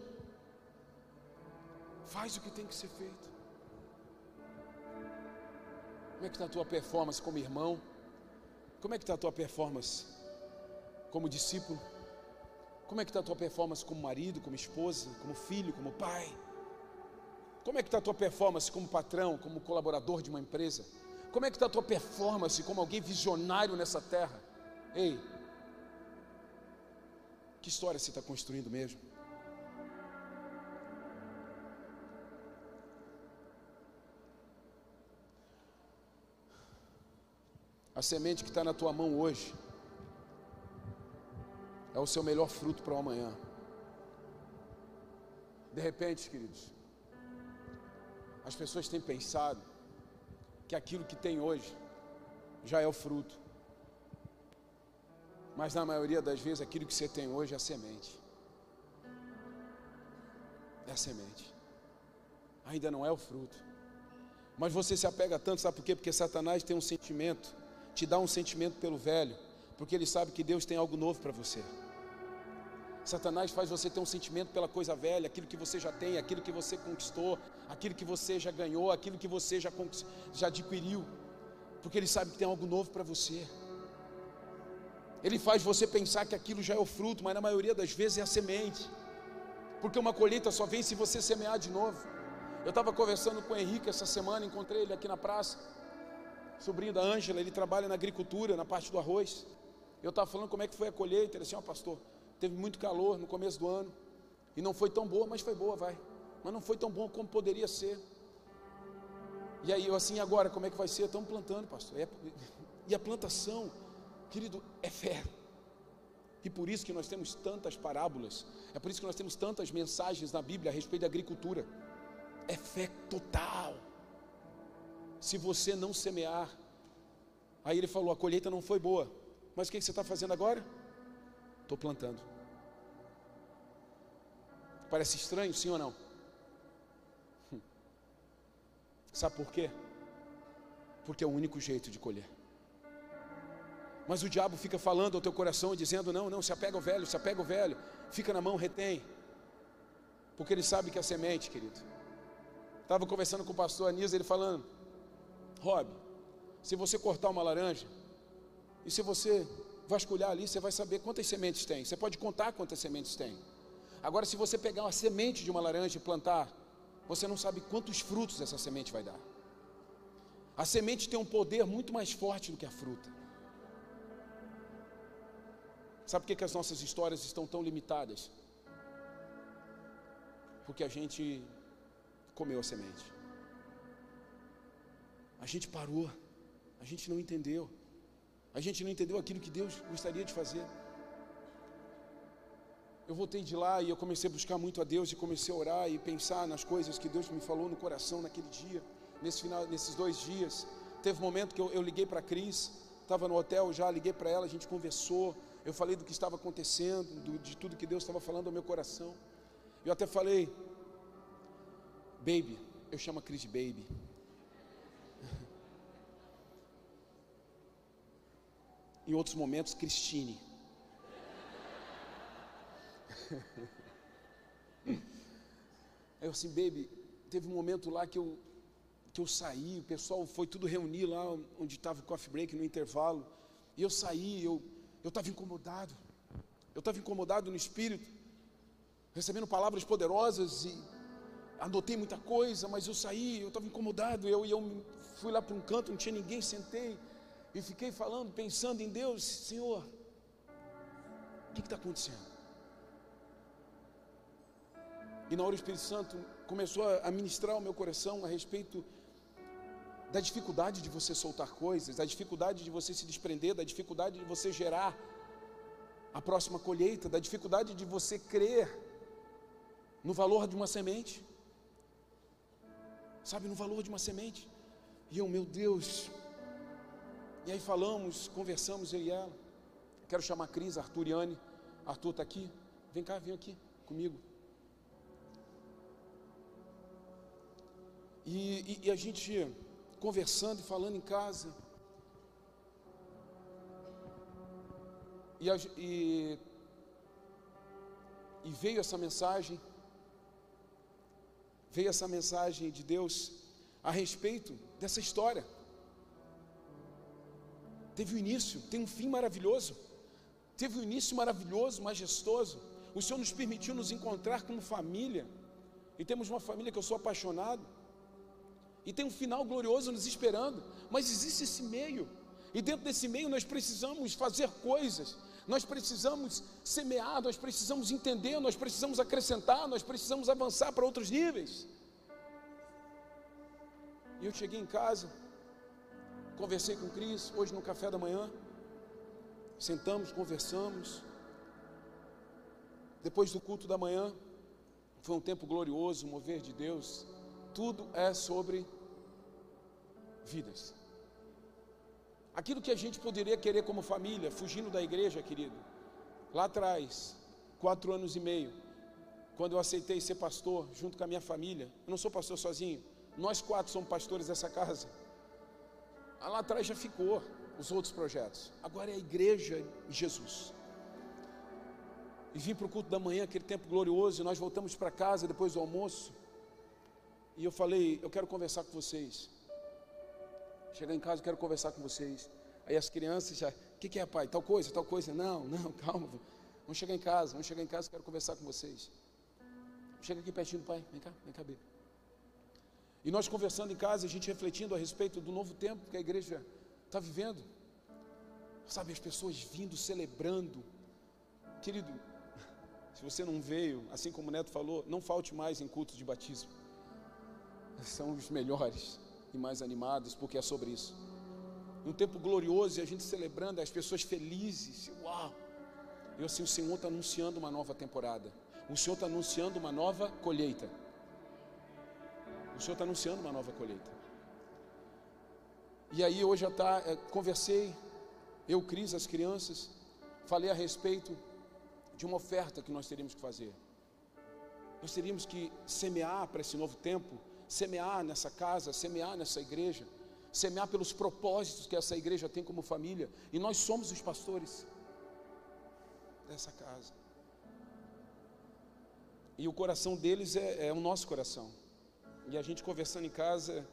Faz o que tem que ser feito. Como é que está a tua performance como irmão? Como é que está a tua performance como discípulo? Como é que está a tua performance como marido, como esposa, como filho, como pai? Como é que está a tua performance como patrão, como colaborador de uma empresa? Como é que está a tua performance como alguém visionário nessa terra? Ei, que história você está construindo mesmo? A semente que está na tua mão hoje é o seu melhor fruto para o amanhã. De repente, queridos, as pessoas têm pensado que aquilo que tem hoje já é o fruto. Mas na maioria das vezes aquilo que você tem hoje é a semente. É a semente. Ainda não é o fruto. Mas você se apega tanto, sabe por quê? Porque Satanás tem um sentimento, te dá um sentimento pelo velho, porque ele sabe que Deus tem algo novo para você. Satanás faz você ter um sentimento pela coisa velha, aquilo que você já tem, aquilo que você conquistou, aquilo que você já ganhou, aquilo que você já, já adquiriu, porque ele sabe que tem algo novo para você. Ele faz você pensar que aquilo já é o fruto, mas na maioria das vezes é a semente. Porque uma colheita só vem se você semear de novo. Eu estava conversando com o Henrique essa semana, encontrei ele aqui na praça. Sobrinho da Ângela, ele trabalha na agricultura, na parte do arroz. Eu estava falando como é que foi a colheita. Ele disse: Ó, oh, pastor, teve muito calor no começo do ano. E não foi tão boa, mas foi boa, vai. Mas não foi tão bom como poderia ser. E aí eu assim, agora, como é que vai ser? Estamos plantando, pastor. E a plantação Querido, é fé. E por isso que nós temos tantas parábolas, é por isso que nós temos tantas mensagens na Bíblia a respeito da agricultura. É fé total. Se você não semear. Aí ele falou: a colheita não foi boa, mas o que você está fazendo agora? Estou plantando. Parece estranho, sim ou não? Hum. Sabe por quê? Porque é o único jeito de colher. Mas o diabo fica falando ao teu coração, dizendo: não, não, se apega ao velho, se apega ao velho, fica na mão, retém. Porque ele sabe que é semente, querido. Estava conversando com o pastor Anísio, ele falando: Rob, se você cortar uma laranja, e se você vasculhar ali, você vai saber quantas sementes tem. Você pode contar quantas sementes tem. Agora, se você pegar uma semente de uma laranja e plantar, você não sabe quantos frutos essa semente vai dar. A semente tem um poder muito mais forte do que a fruta. Sabe por que, que as nossas histórias estão tão limitadas? Porque a gente comeu a semente. A gente parou, a gente não entendeu, a gente não entendeu aquilo que Deus gostaria de fazer. Eu voltei de lá e eu comecei a buscar muito a Deus e comecei a orar e pensar nas coisas que Deus me falou no coração naquele dia, nesse final, nesses dois dias. Teve um momento que eu, eu liguei para a Cris, estava no hotel já, liguei para ela, a gente conversou, eu falei do que estava acontecendo, do, de tudo que Deus estava falando ao meu coração. Eu até falei, baby, eu chamo a Cris de baby. Em outros momentos, Cristine. Eu assim, baby, teve um momento lá que eu, que eu saí, o pessoal foi tudo reunir lá onde estava o coffee break no intervalo, e eu saí, eu eu estava incomodado. Eu estava incomodado no espírito, recebendo palavras poderosas e anotei muita coisa, mas eu saí, eu estava incomodado. Eu, eu fui lá para um canto, não tinha ninguém, sentei e fiquei falando, pensando em Deus, Senhor, o que está acontecendo? E na hora o Espírito Santo começou a ministrar o meu coração a respeito da dificuldade de você soltar coisas, da dificuldade de você se desprender, da dificuldade de você gerar a próxima colheita, da dificuldade de você crer no valor de uma semente. Sabe, no valor de uma semente. E eu, meu Deus. E aí falamos, conversamos eu e ela. Quero chamar a Cris, Arthur e Anne. Arthur está aqui. Vem cá, vem aqui comigo. E, e, e a gente conversando e falando em casa. E, e, e veio essa mensagem, veio essa mensagem de Deus a respeito dessa história. Teve um início, tem um fim maravilhoso. Teve um início maravilhoso, majestoso. O Senhor nos permitiu nos encontrar como família. E temos uma família que eu sou apaixonado e tem um final glorioso nos esperando, mas existe esse meio, e dentro desse meio nós precisamos fazer coisas, nós precisamos semear, nós precisamos entender, nós precisamos acrescentar, nós precisamos avançar para outros níveis. E eu cheguei em casa, conversei com o Cris, hoje no café da manhã, sentamos, conversamos. Depois do culto da manhã, foi um tempo glorioso, mover de Deus tudo é sobre vidas. Aquilo que a gente poderia querer como família, fugindo da igreja, querido, lá atrás, quatro anos e meio, quando eu aceitei ser pastor junto com a minha família, eu não sou pastor sozinho, nós quatro somos pastores dessa casa. Lá atrás já ficou os outros projetos, agora é a igreja e Jesus. E vim para o culto da manhã, aquele tempo glorioso, e nós voltamos para casa depois do almoço. E eu falei, eu quero conversar com vocês. Chegar em casa, eu quero conversar com vocês. Aí as crianças já, o que, que, é, pai? Tal coisa, tal coisa. Não, não, calma. Vamos chegar em casa, vamos chegar em casa, quero conversar com vocês. Chega aqui pertinho do pai, vem cá, vem cá, bebê. E nós conversando em casa, a gente refletindo a respeito do novo tempo que a igreja está vivendo. Sabe, as pessoas vindo, celebrando. Querido, se você não veio, assim como o Neto falou, não falte mais em cultos de batismo são os melhores e mais animados, porque é sobre isso. Um tempo glorioso e a gente celebrando, as pessoas felizes, uau! Eu assim, o Senhor está anunciando uma nova temporada. O Senhor está anunciando uma nova colheita. O Senhor está anunciando uma nova colheita. E aí hoje já tá, é, conversei, eu, Cris, as crianças, falei a respeito de uma oferta que nós teríamos que fazer. Nós teríamos que semear para esse novo tempo, semear nessa casa, semear nessa igreja, semear pelos propósitos que essa igreja tem como família, e nós somos os pastores dessa casa. E o coração deles é, é o nosso coração. E a gente conversando em casa,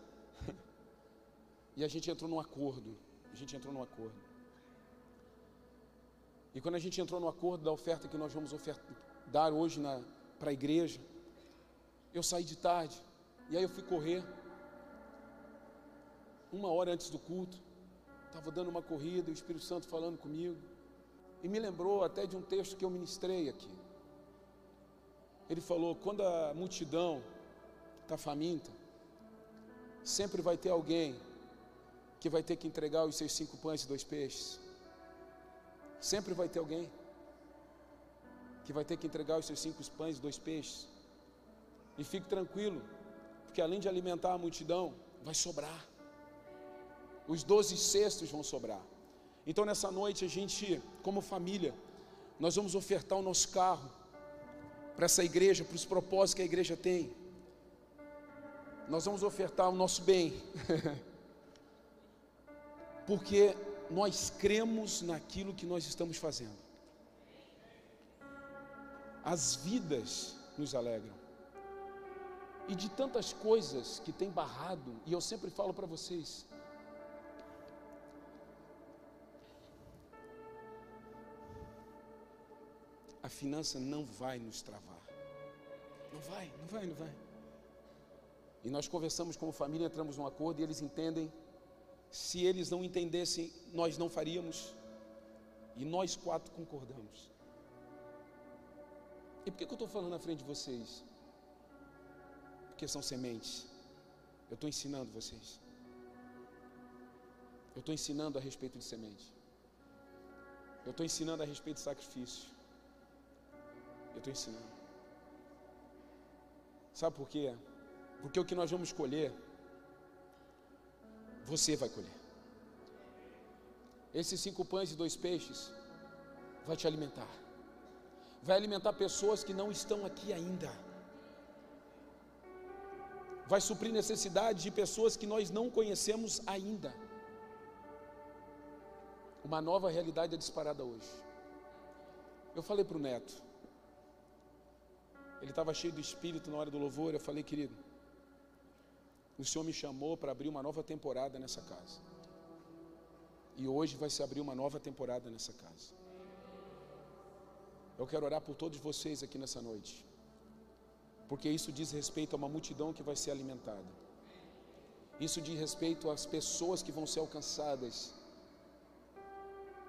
e a gente entrou num acordo. A gente entrou num acordo. E quando a gente entrou no acordo da oferta que nós vamos dar hoje para a igreja, eu saí de tarde, e aí eu fui correr. Uma hora antes do culto, estava dando uma corrida, o Espírito Santo falando comigo, e me lembrou até de um texto que eu ministrei aqui. Ele falou: quando a multidão está faminta, sempre vai ter alguém que vai ter que entregar os seus cinco pães e dois peixes. Sempre vai ter alguém que vai ter que entregar os seus cinco pães e dois peixes. E fique tranquilo, porque além de alimentar a multidão, vai sobrar. Os doze cestos vão sobrar. Então nessa noite a gente, como família, nós vamos ofertar o nosso carro para essa igreja, para os propósitos que a igreja tem. Nós vamos ofertar o nosso bem. Porque nós cremos naquilo que nós estamos fazendo. As vidas nos alegram. E de tantas coisas que tem barrado, e eu sempre falo para vocês, a finança não vai nos travar. Não vai, não vai, não vai. E nós conversamos como família, entramos num acordo e eles entendem. Se eles não entendessem, nós não faríamos. E nós quatro concordamos. E por que, que eu estou falando na frente de vocês? Porque são sementes. Eu estou ensinando vocês. Eu estou ensinando a respeito de semente. Eu estou ensinando a respeito de sacrifício. Eu estou ensinando. Sabe por quê? Porque o que nós vamos colher, você vai colher. Esses cinco pães e dois peixes vai te alimentar. Vai alimentar pessoas que não estão aqui ainda. Vai suprir necessidades de pessoas que nós não conhecemos ainda. Uma nova realidade é disparada hoje. Eu falei para o Neto, ele estava cheio do espírito na hora do louvor. Eu falei, querido, o Senhor me chamou para abrir uma nova temporada nessa casa. E hoje vai se abrir uma nova temporada nessa casa. Eu quero orar por todos vocês aqui nessa noite. Porque isso diz respeito a uma multidão que vai ser alimentada. Isso diz respeito às pessoas que vão ser alcançadas.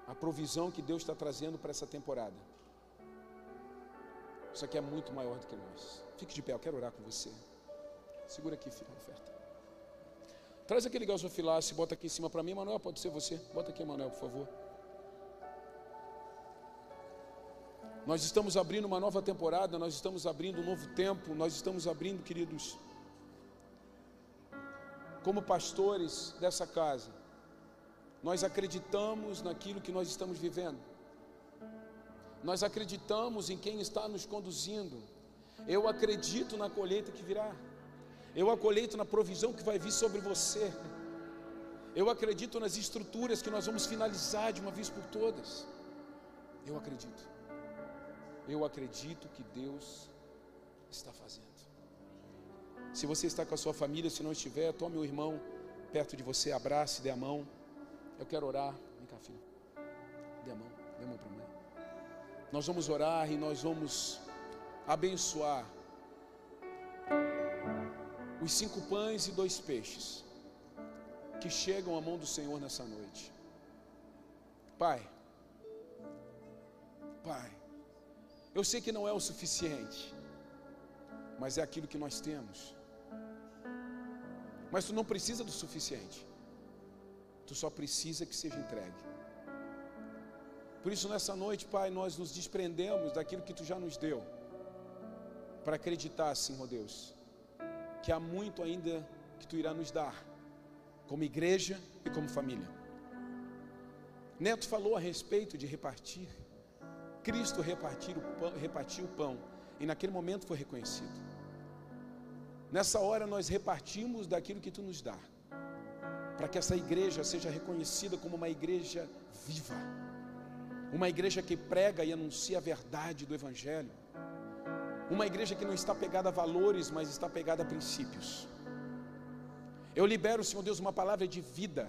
A provisão que Deus está trazendo para essa temporada. Isso aqui é muito maior do que nós. Fique de pé, eu quero orar com você. Segura aqui, filho, a oferta. Traz aquele gasofilaço e bota aqui em cima para mim, Manuel. Pode ser você. Bota aqui, Manuel, por favor. Nós estamos abrindo uma nova temporada, nós estamos abrindo um novo tempo, nós estamos abrindo, queridos, como pastores dessa casa, nós acreditamos naquilo que nós estamos vivendo nós acreditamos em quem está nos conduzindo. Eu acredito na colheita que virá. Eu acredito na provisão que vai vir sobre você. Eu acredito nas estruturas que nós vamos finalizar de uma vez por todas. Eu acredito. Eu acredito que Deus está fazendo. Se você está com a sua família, se não estiver, tome o irmão perto de você, abrace, dê a mão. Eu quero orar. Vem cá, filho. Dê a mão, dê a mão para mim. Nós vamos orar e nós vamos abençoar os cinco pães e dois peixes que chegam à mão do Senhor nessa noite. Pai, Pai, eu sei que não é o suficiente, mas é aquilo que nós temos. Mas tu não precisa do suficiente, tu só precisa que seja entregue. Por isso, nessa noite, Pai, nós nos desprendemos daquilo que Tu já nos deu, para acreditar, Senhor Deus, que há muito ainda que Tu irá nos dar, como igreja e como família. Neto falou a respeito de repartir. Cristo repartir o pão, repartiu o pão e naquele momento foi reconhecido. Nessa hora nós repartimos daquilo que tu nos dá, para que essa igreja seja reconhecida como uma igreja viva, uma igreja que prega e anuncia a verdade do Evangelho, uma igreja que não está pegada a valores, mas está pegada a princípios. Eu libero, Senhor Deus, uma palavra de vida,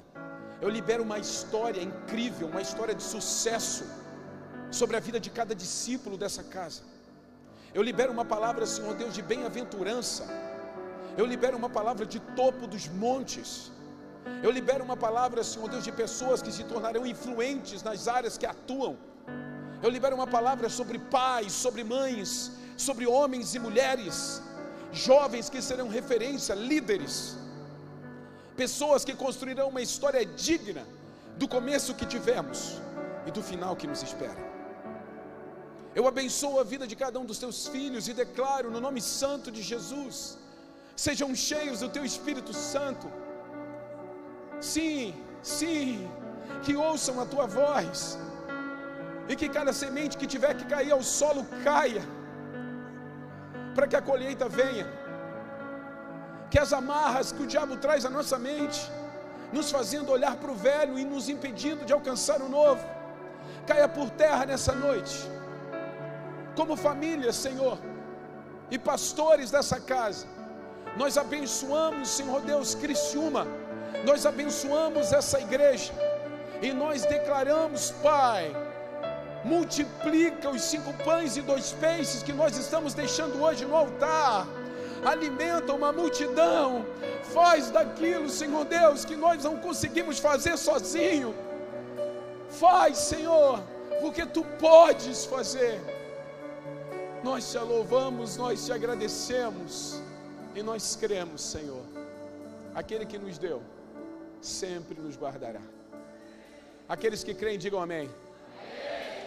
eu libero uma história incrível, uma história de sucesso sobre a vida de cada discípulo dessa casa. Eu libero uma palavra, Senhor Deus, de bem-aventurança. Eu libero uma palavra de topo dos montes. Eu libero uma palavra, Senhor Deus, de pessoas que se tornarão influentes nas áreas que atuam. Eu libero uma palavra sobre pais, sobre mães, sobre homens e mulheres, jovens que serão referência, líderes, pessoas que construirão uma história digna do começo que tivemos e do final que nos espera. Eu abençoo a vida de cada um dos teus filhos e declaro no nome santo de Jesus: sejam cheios do teu Espírito Santo. Sim, sim, que ouçam a tua voz e que cada semente que tiver que cair ao solo caia, para que a colheita venha. Que as amarras que o diabo traz à nossa mente, nos fazendo olhar para o velho e nos impedindo de alcançar o novo, caia por terra nessa noite como família, Senhor, e pastores dessa casa, nós abençoamos, Senhor Deus, Criciúma, nós abençoamos essa igreja, e nós declaramos, Pai, multiplica os cinco pães e dois peixes que nós estamos deixando hoje no altar, alimenta uma multidão, faz daquilo, Senhor Deus, que nós não conseguimos fazer sozinho, faz, Senhor, porque tu podes fazer. Nós te louvamos, nós te agradecemos e nós cremos, Senhor. Aquele que nos deu, sempre nos guardará. Aqueles que creem, digam amém.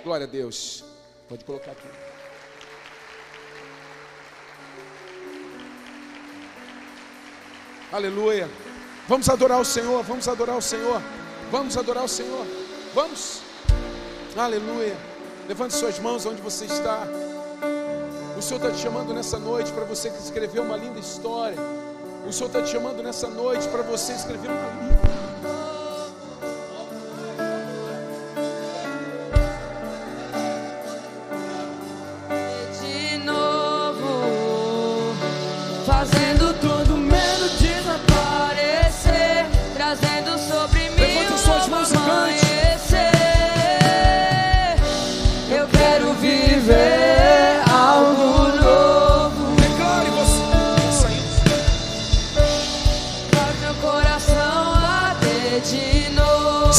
Glória a Deus. Pode colocar aqui. Aleluia. Vamos adorar o Senhor, vamos adorar o Senhor. Vamos adorar o Senhor. Vamos. Aleluia. Levante suas mãos onde você está. O Senhor está te chamando nessa noite para você escrever uma linda história. O Senhor está te chamando nessa noite para você escrever um livro.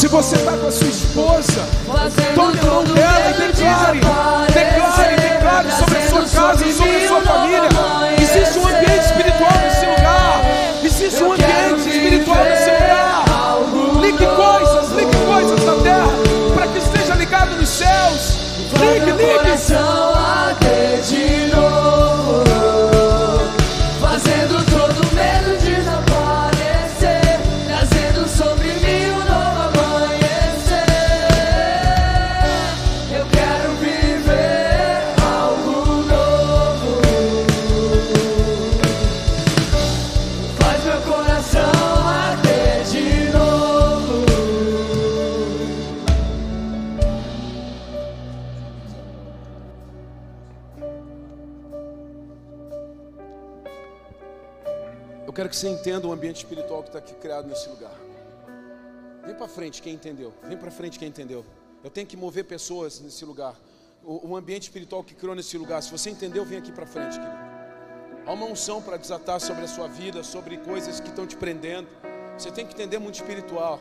Se você está com a sua esposa, tome a mão dela e declare, entenda o ambiente espiritual que está aqui criado nesse lugar. Vem para frente quem entendeu. Vem para frente quem entendeu. Eu tenho que mover pessoas nesse lugar. O, o ambiente espiritual que criou nesse lugar. Se você entendeu, vem aqui para frente, querido. Há uma unção para desatar sobre a sua vida, sobre coisas que estão te prendendo. Você tem que entender muito espiritual.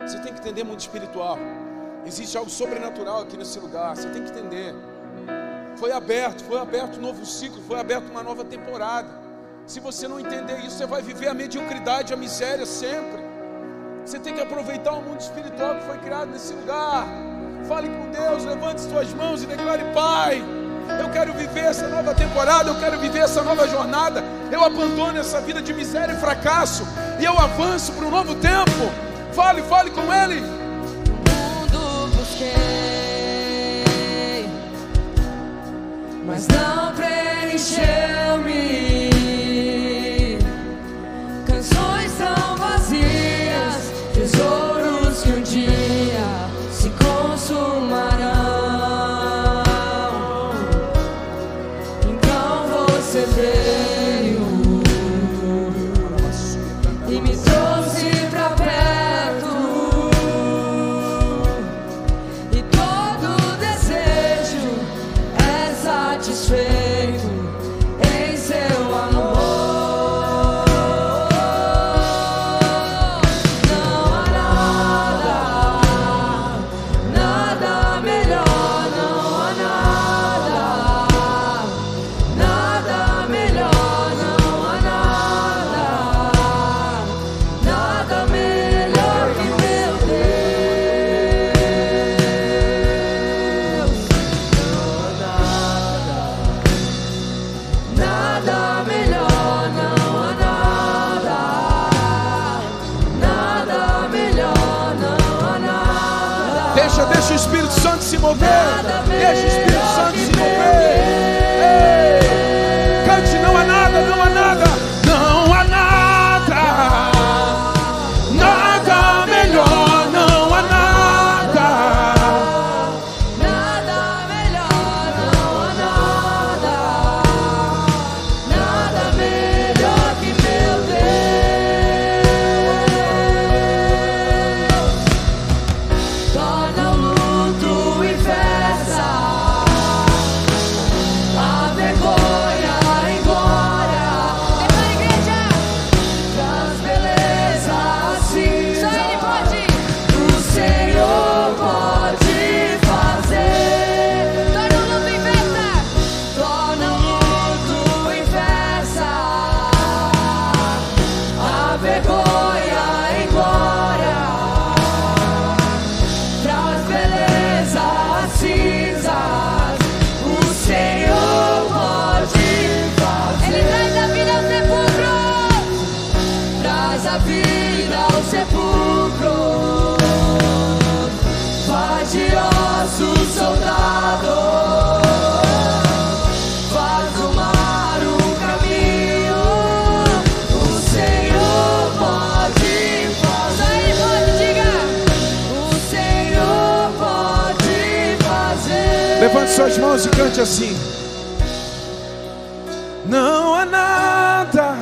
Você tem que entender muito espiritual. Existe algo sobrenatural aqui nesse lugar. Você tem que entender. Foi aberto, foi aberto um novo ciclo, foi aberto uma nova temporada. Se você não entender isso, você vai viver a mediocridade, a miséria sempre. Você tem que aproveitar o mundo espiritual que foi criado nesse lugar. Fale com Deus, levante suas mãos e declare: Pai, Eu quero viver essa nova temporada, eu quero viver essa nova jornada. Eu abandono essa vida de miséria e fracasso e eu avanço para um novo tempo. Fale, fale com Ele. mundo busquei, mas não preencheu-me. E Levante suas mãos e cante assim. Não há nada.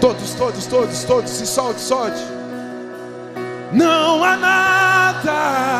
Todos, todos, todos, todos, se solte, solte. Não há nada,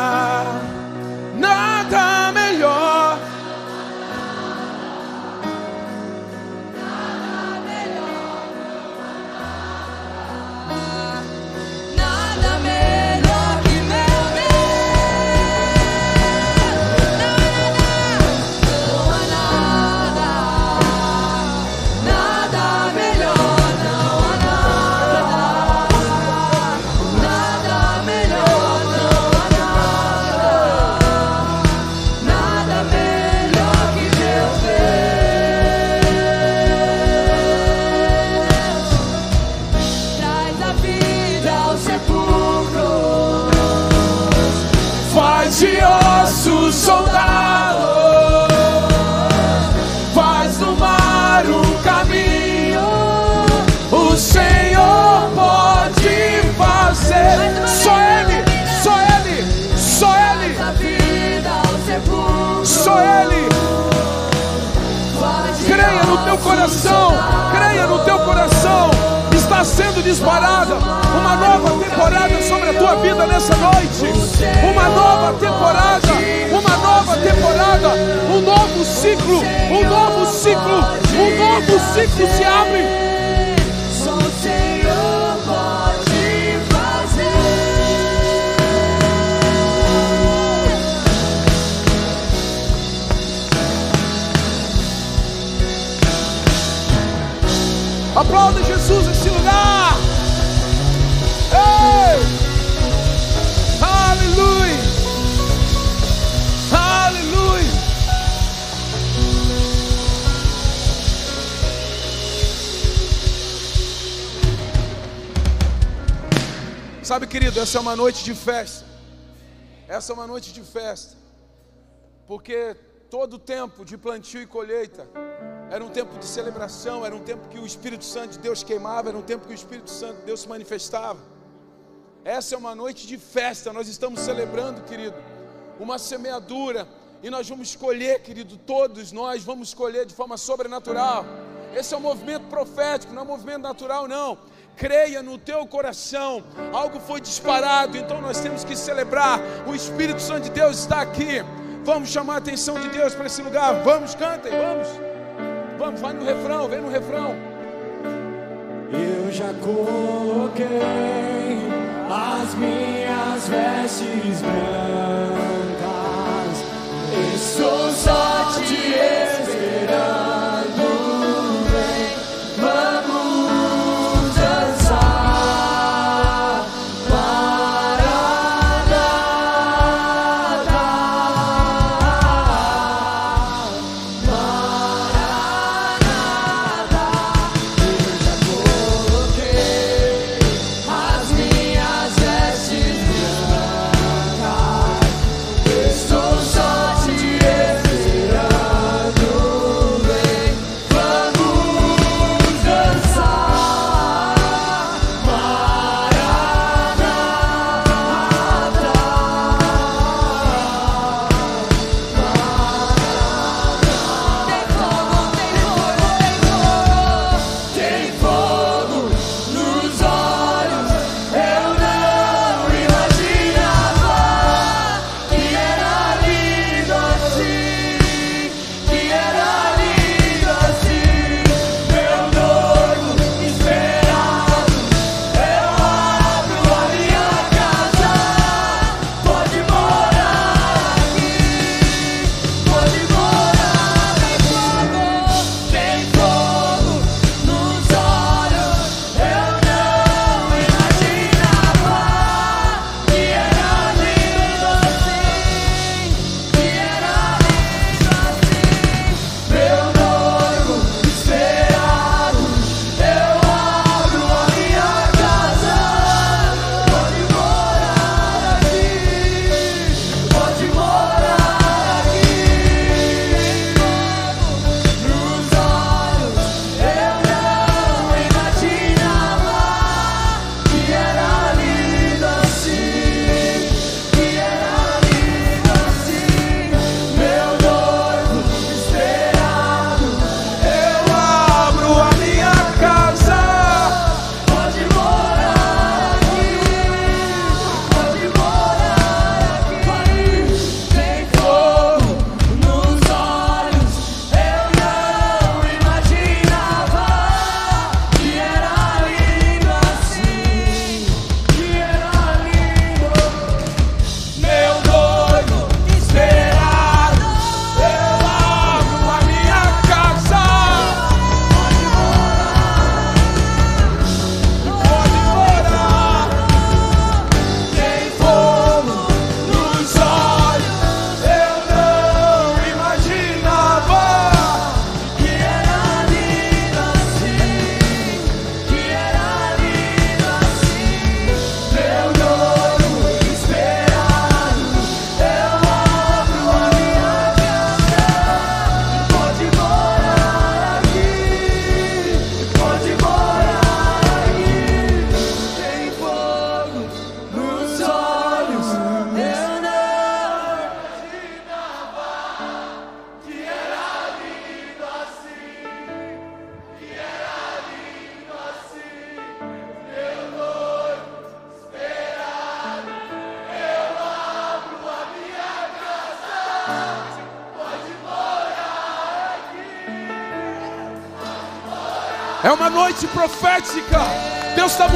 disparada, uma nova temporada sobre a tua vida nessa noite. Uma nova temporada, uma nova temporada, um novo ciclo, um novo ciclo, um novo ciclo se abre. Aplauda Jesus Sabe, querido, essa é uma noite de festa. Essa é uma noite de festa. Porque todo tempo de plantio e colheita era um tempo de celebração, era um tempo que o Espírito Santo de Deus queimava, era um tempo que o Espírito Santo de Deus se manifestava. Essa é uma noite de festa, nós estamos celebrando, querido, uma semeadura, e nós vamos escolher, querido, todos nós vamos escolher de forma sobrenatural. Esse é um movimento profético, não é um movimento natural, não. Creia no teu coração, algo foi disparado, então nós temos que celebrar. O Espírito Santo de Deus está aqui. Vamos chamar a atenção de Deus para esse lugar. Vamos, cantem, vamos. Vamos, vai no refrão, vem no refrão. Eu já coloquei as minhas vestes brancas. Estou só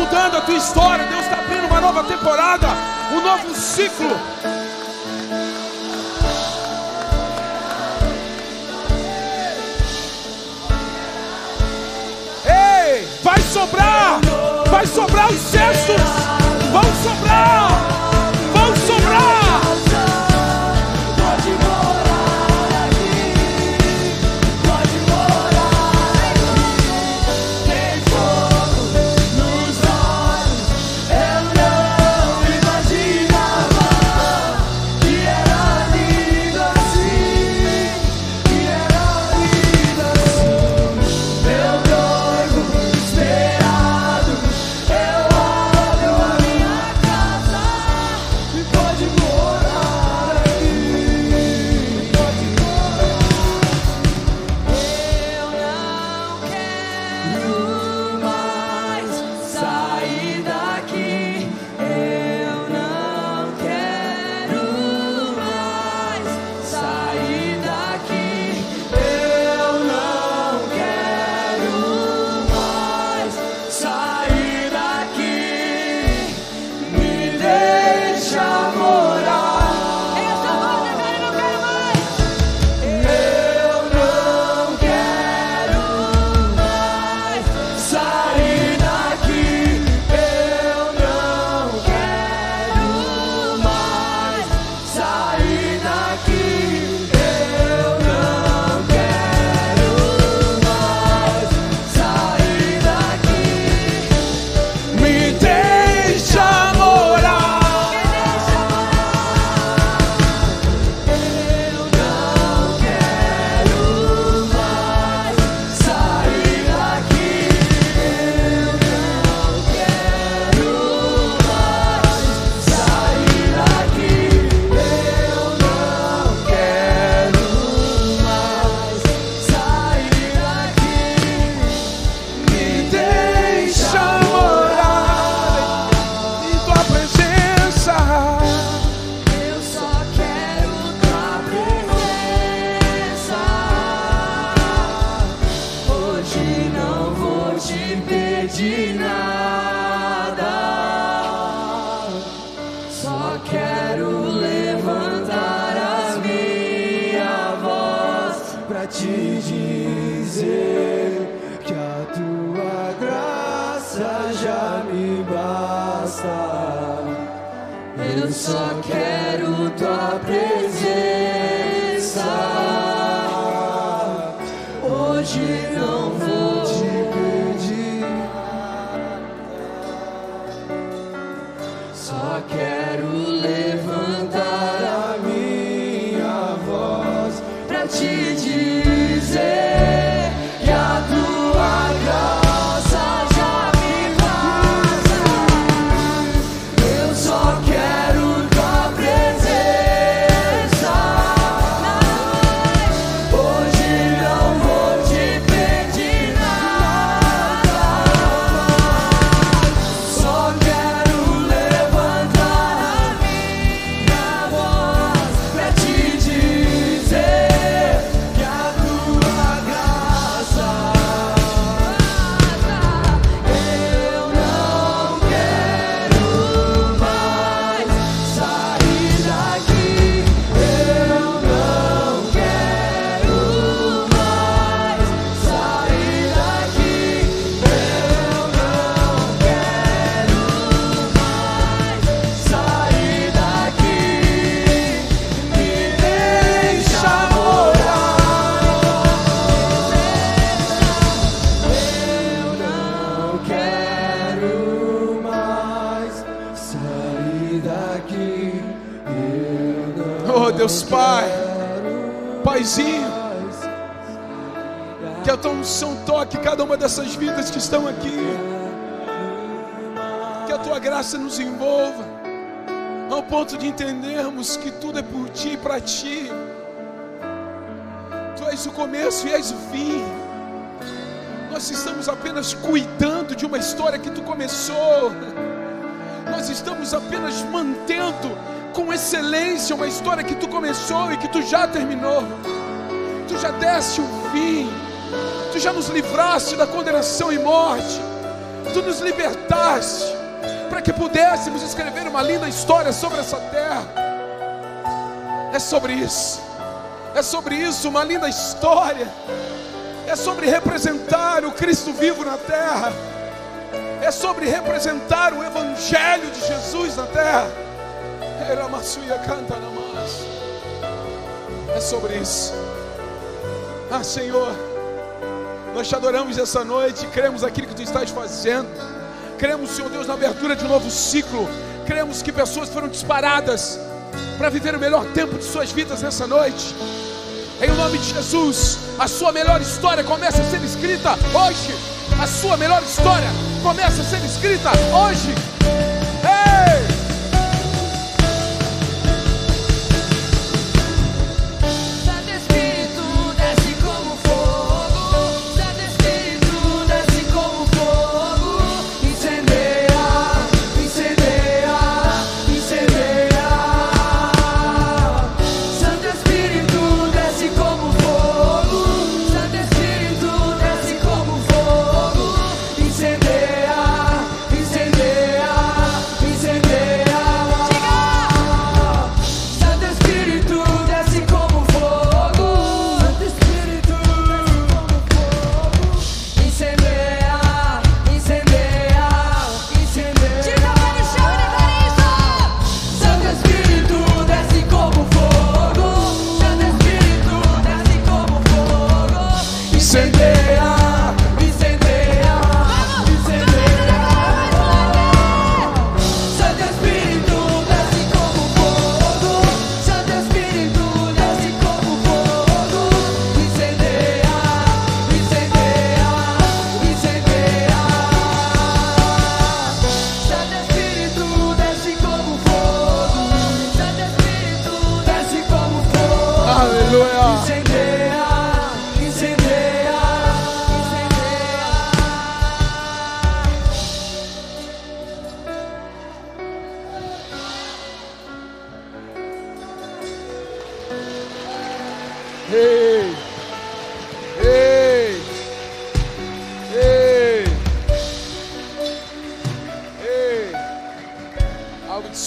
mudando a tua história. Deus está abrindo uma nova temporada, um novo ciclo. Ei! sobrar, vai sobrar os cestos, vão sobrar, pedir nada. Só quero levantar a minha voz pra te dizer que a tua graça já me basta. Eu só cada uma dessas vidas que estão aqui, que a tua graça nos envolva, ao ponto de entendermos que tudo é por ti e para ti. Tu és o começo e és o fim. Nós estamos apenas cuidando de uma história que tu começou. Nós estamos apenas mantendo com excelência uma história que tu começou e que tu já terminou. Tu já deste o fim. Tu já nos livraste da condenação e morte. Tu nos libertaste para que pudéssemos escrever uma linda história sobre essa terra. É sobre isso. É sobre isso, uma linda história. É sobre representar o Cristo vivo na terra. é sobre representar o Evangelho de Jesus na terra. É sobre isso. Ah, Senhor, nós te adoramos essa noite, cremos naquilo que tu estás fazendo. Cremos, Senhor Deus, na abertura de um novo ciclo. Cremos que pessoas foram disparadas para viver o melhor tempo de suas vidas nessa noite. Em nome de Jesus, a sua melhor história começa a ser escrita hoje. A sua melhor história começa a ser escrita hoje.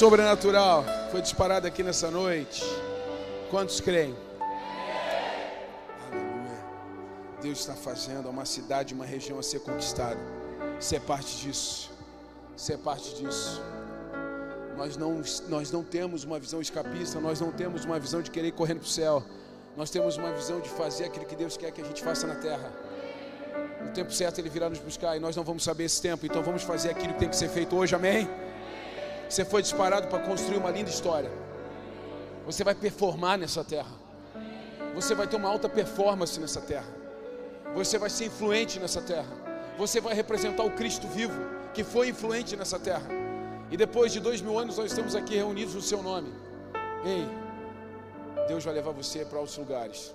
Sobrenatural foi disparado aqui nessa noite. Quantos creem? Aleluia. Deus está fazendo uma cidade, uma região a ser conquistada. Você é parte disso. Você é parte disso. Nós não, nós não temos uma visão escapista, nós não temos uma visão de querer ir correndo para o céu. Nós temos uma visão de fazer aquilo que Deus quer que a gente faça na terra. No tempo certo Ele virá nos buscar e nós não vamos saber esse tempo, então vamos fazer aquilo que tem que ser feito hoje, amém? Você foi disparado para construir uma linda história. Você vai performar nessa terra. Você vai ter uma alta performance nessa terra. Você vai ser influente nessa terra. Você vai representar o Cristo vivo, que foi influente nessa terra. E depois de dois mil anos nós estamos aqui reunidos no seu nome. Ei, Deus vai levar você para outros lugares.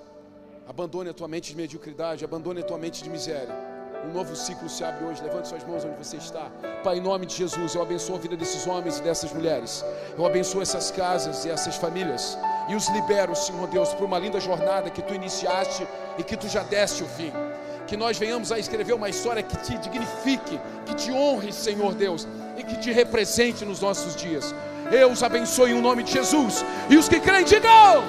Abandone a tua mente de mediocridade, abandone a tua mente de miséria. Um novo ciclo se abre hoje. Levante suas mãos onde você está. Pai, em nome de Jesus, eu abençoo a vida desses homens e dessas mulheres. Eu abençoo essas casas e essas famílias. E os libero, Senhor Deus, para uma linda jornada que tu iniciaste e que tu já deste o fim. Que nós venhamos a escrever uma história que te dignifique, que te honre, Senhor Deus, e que te represente nos nossos dias. Eu os abençoo em nome de Jesus. E os que creem, digam.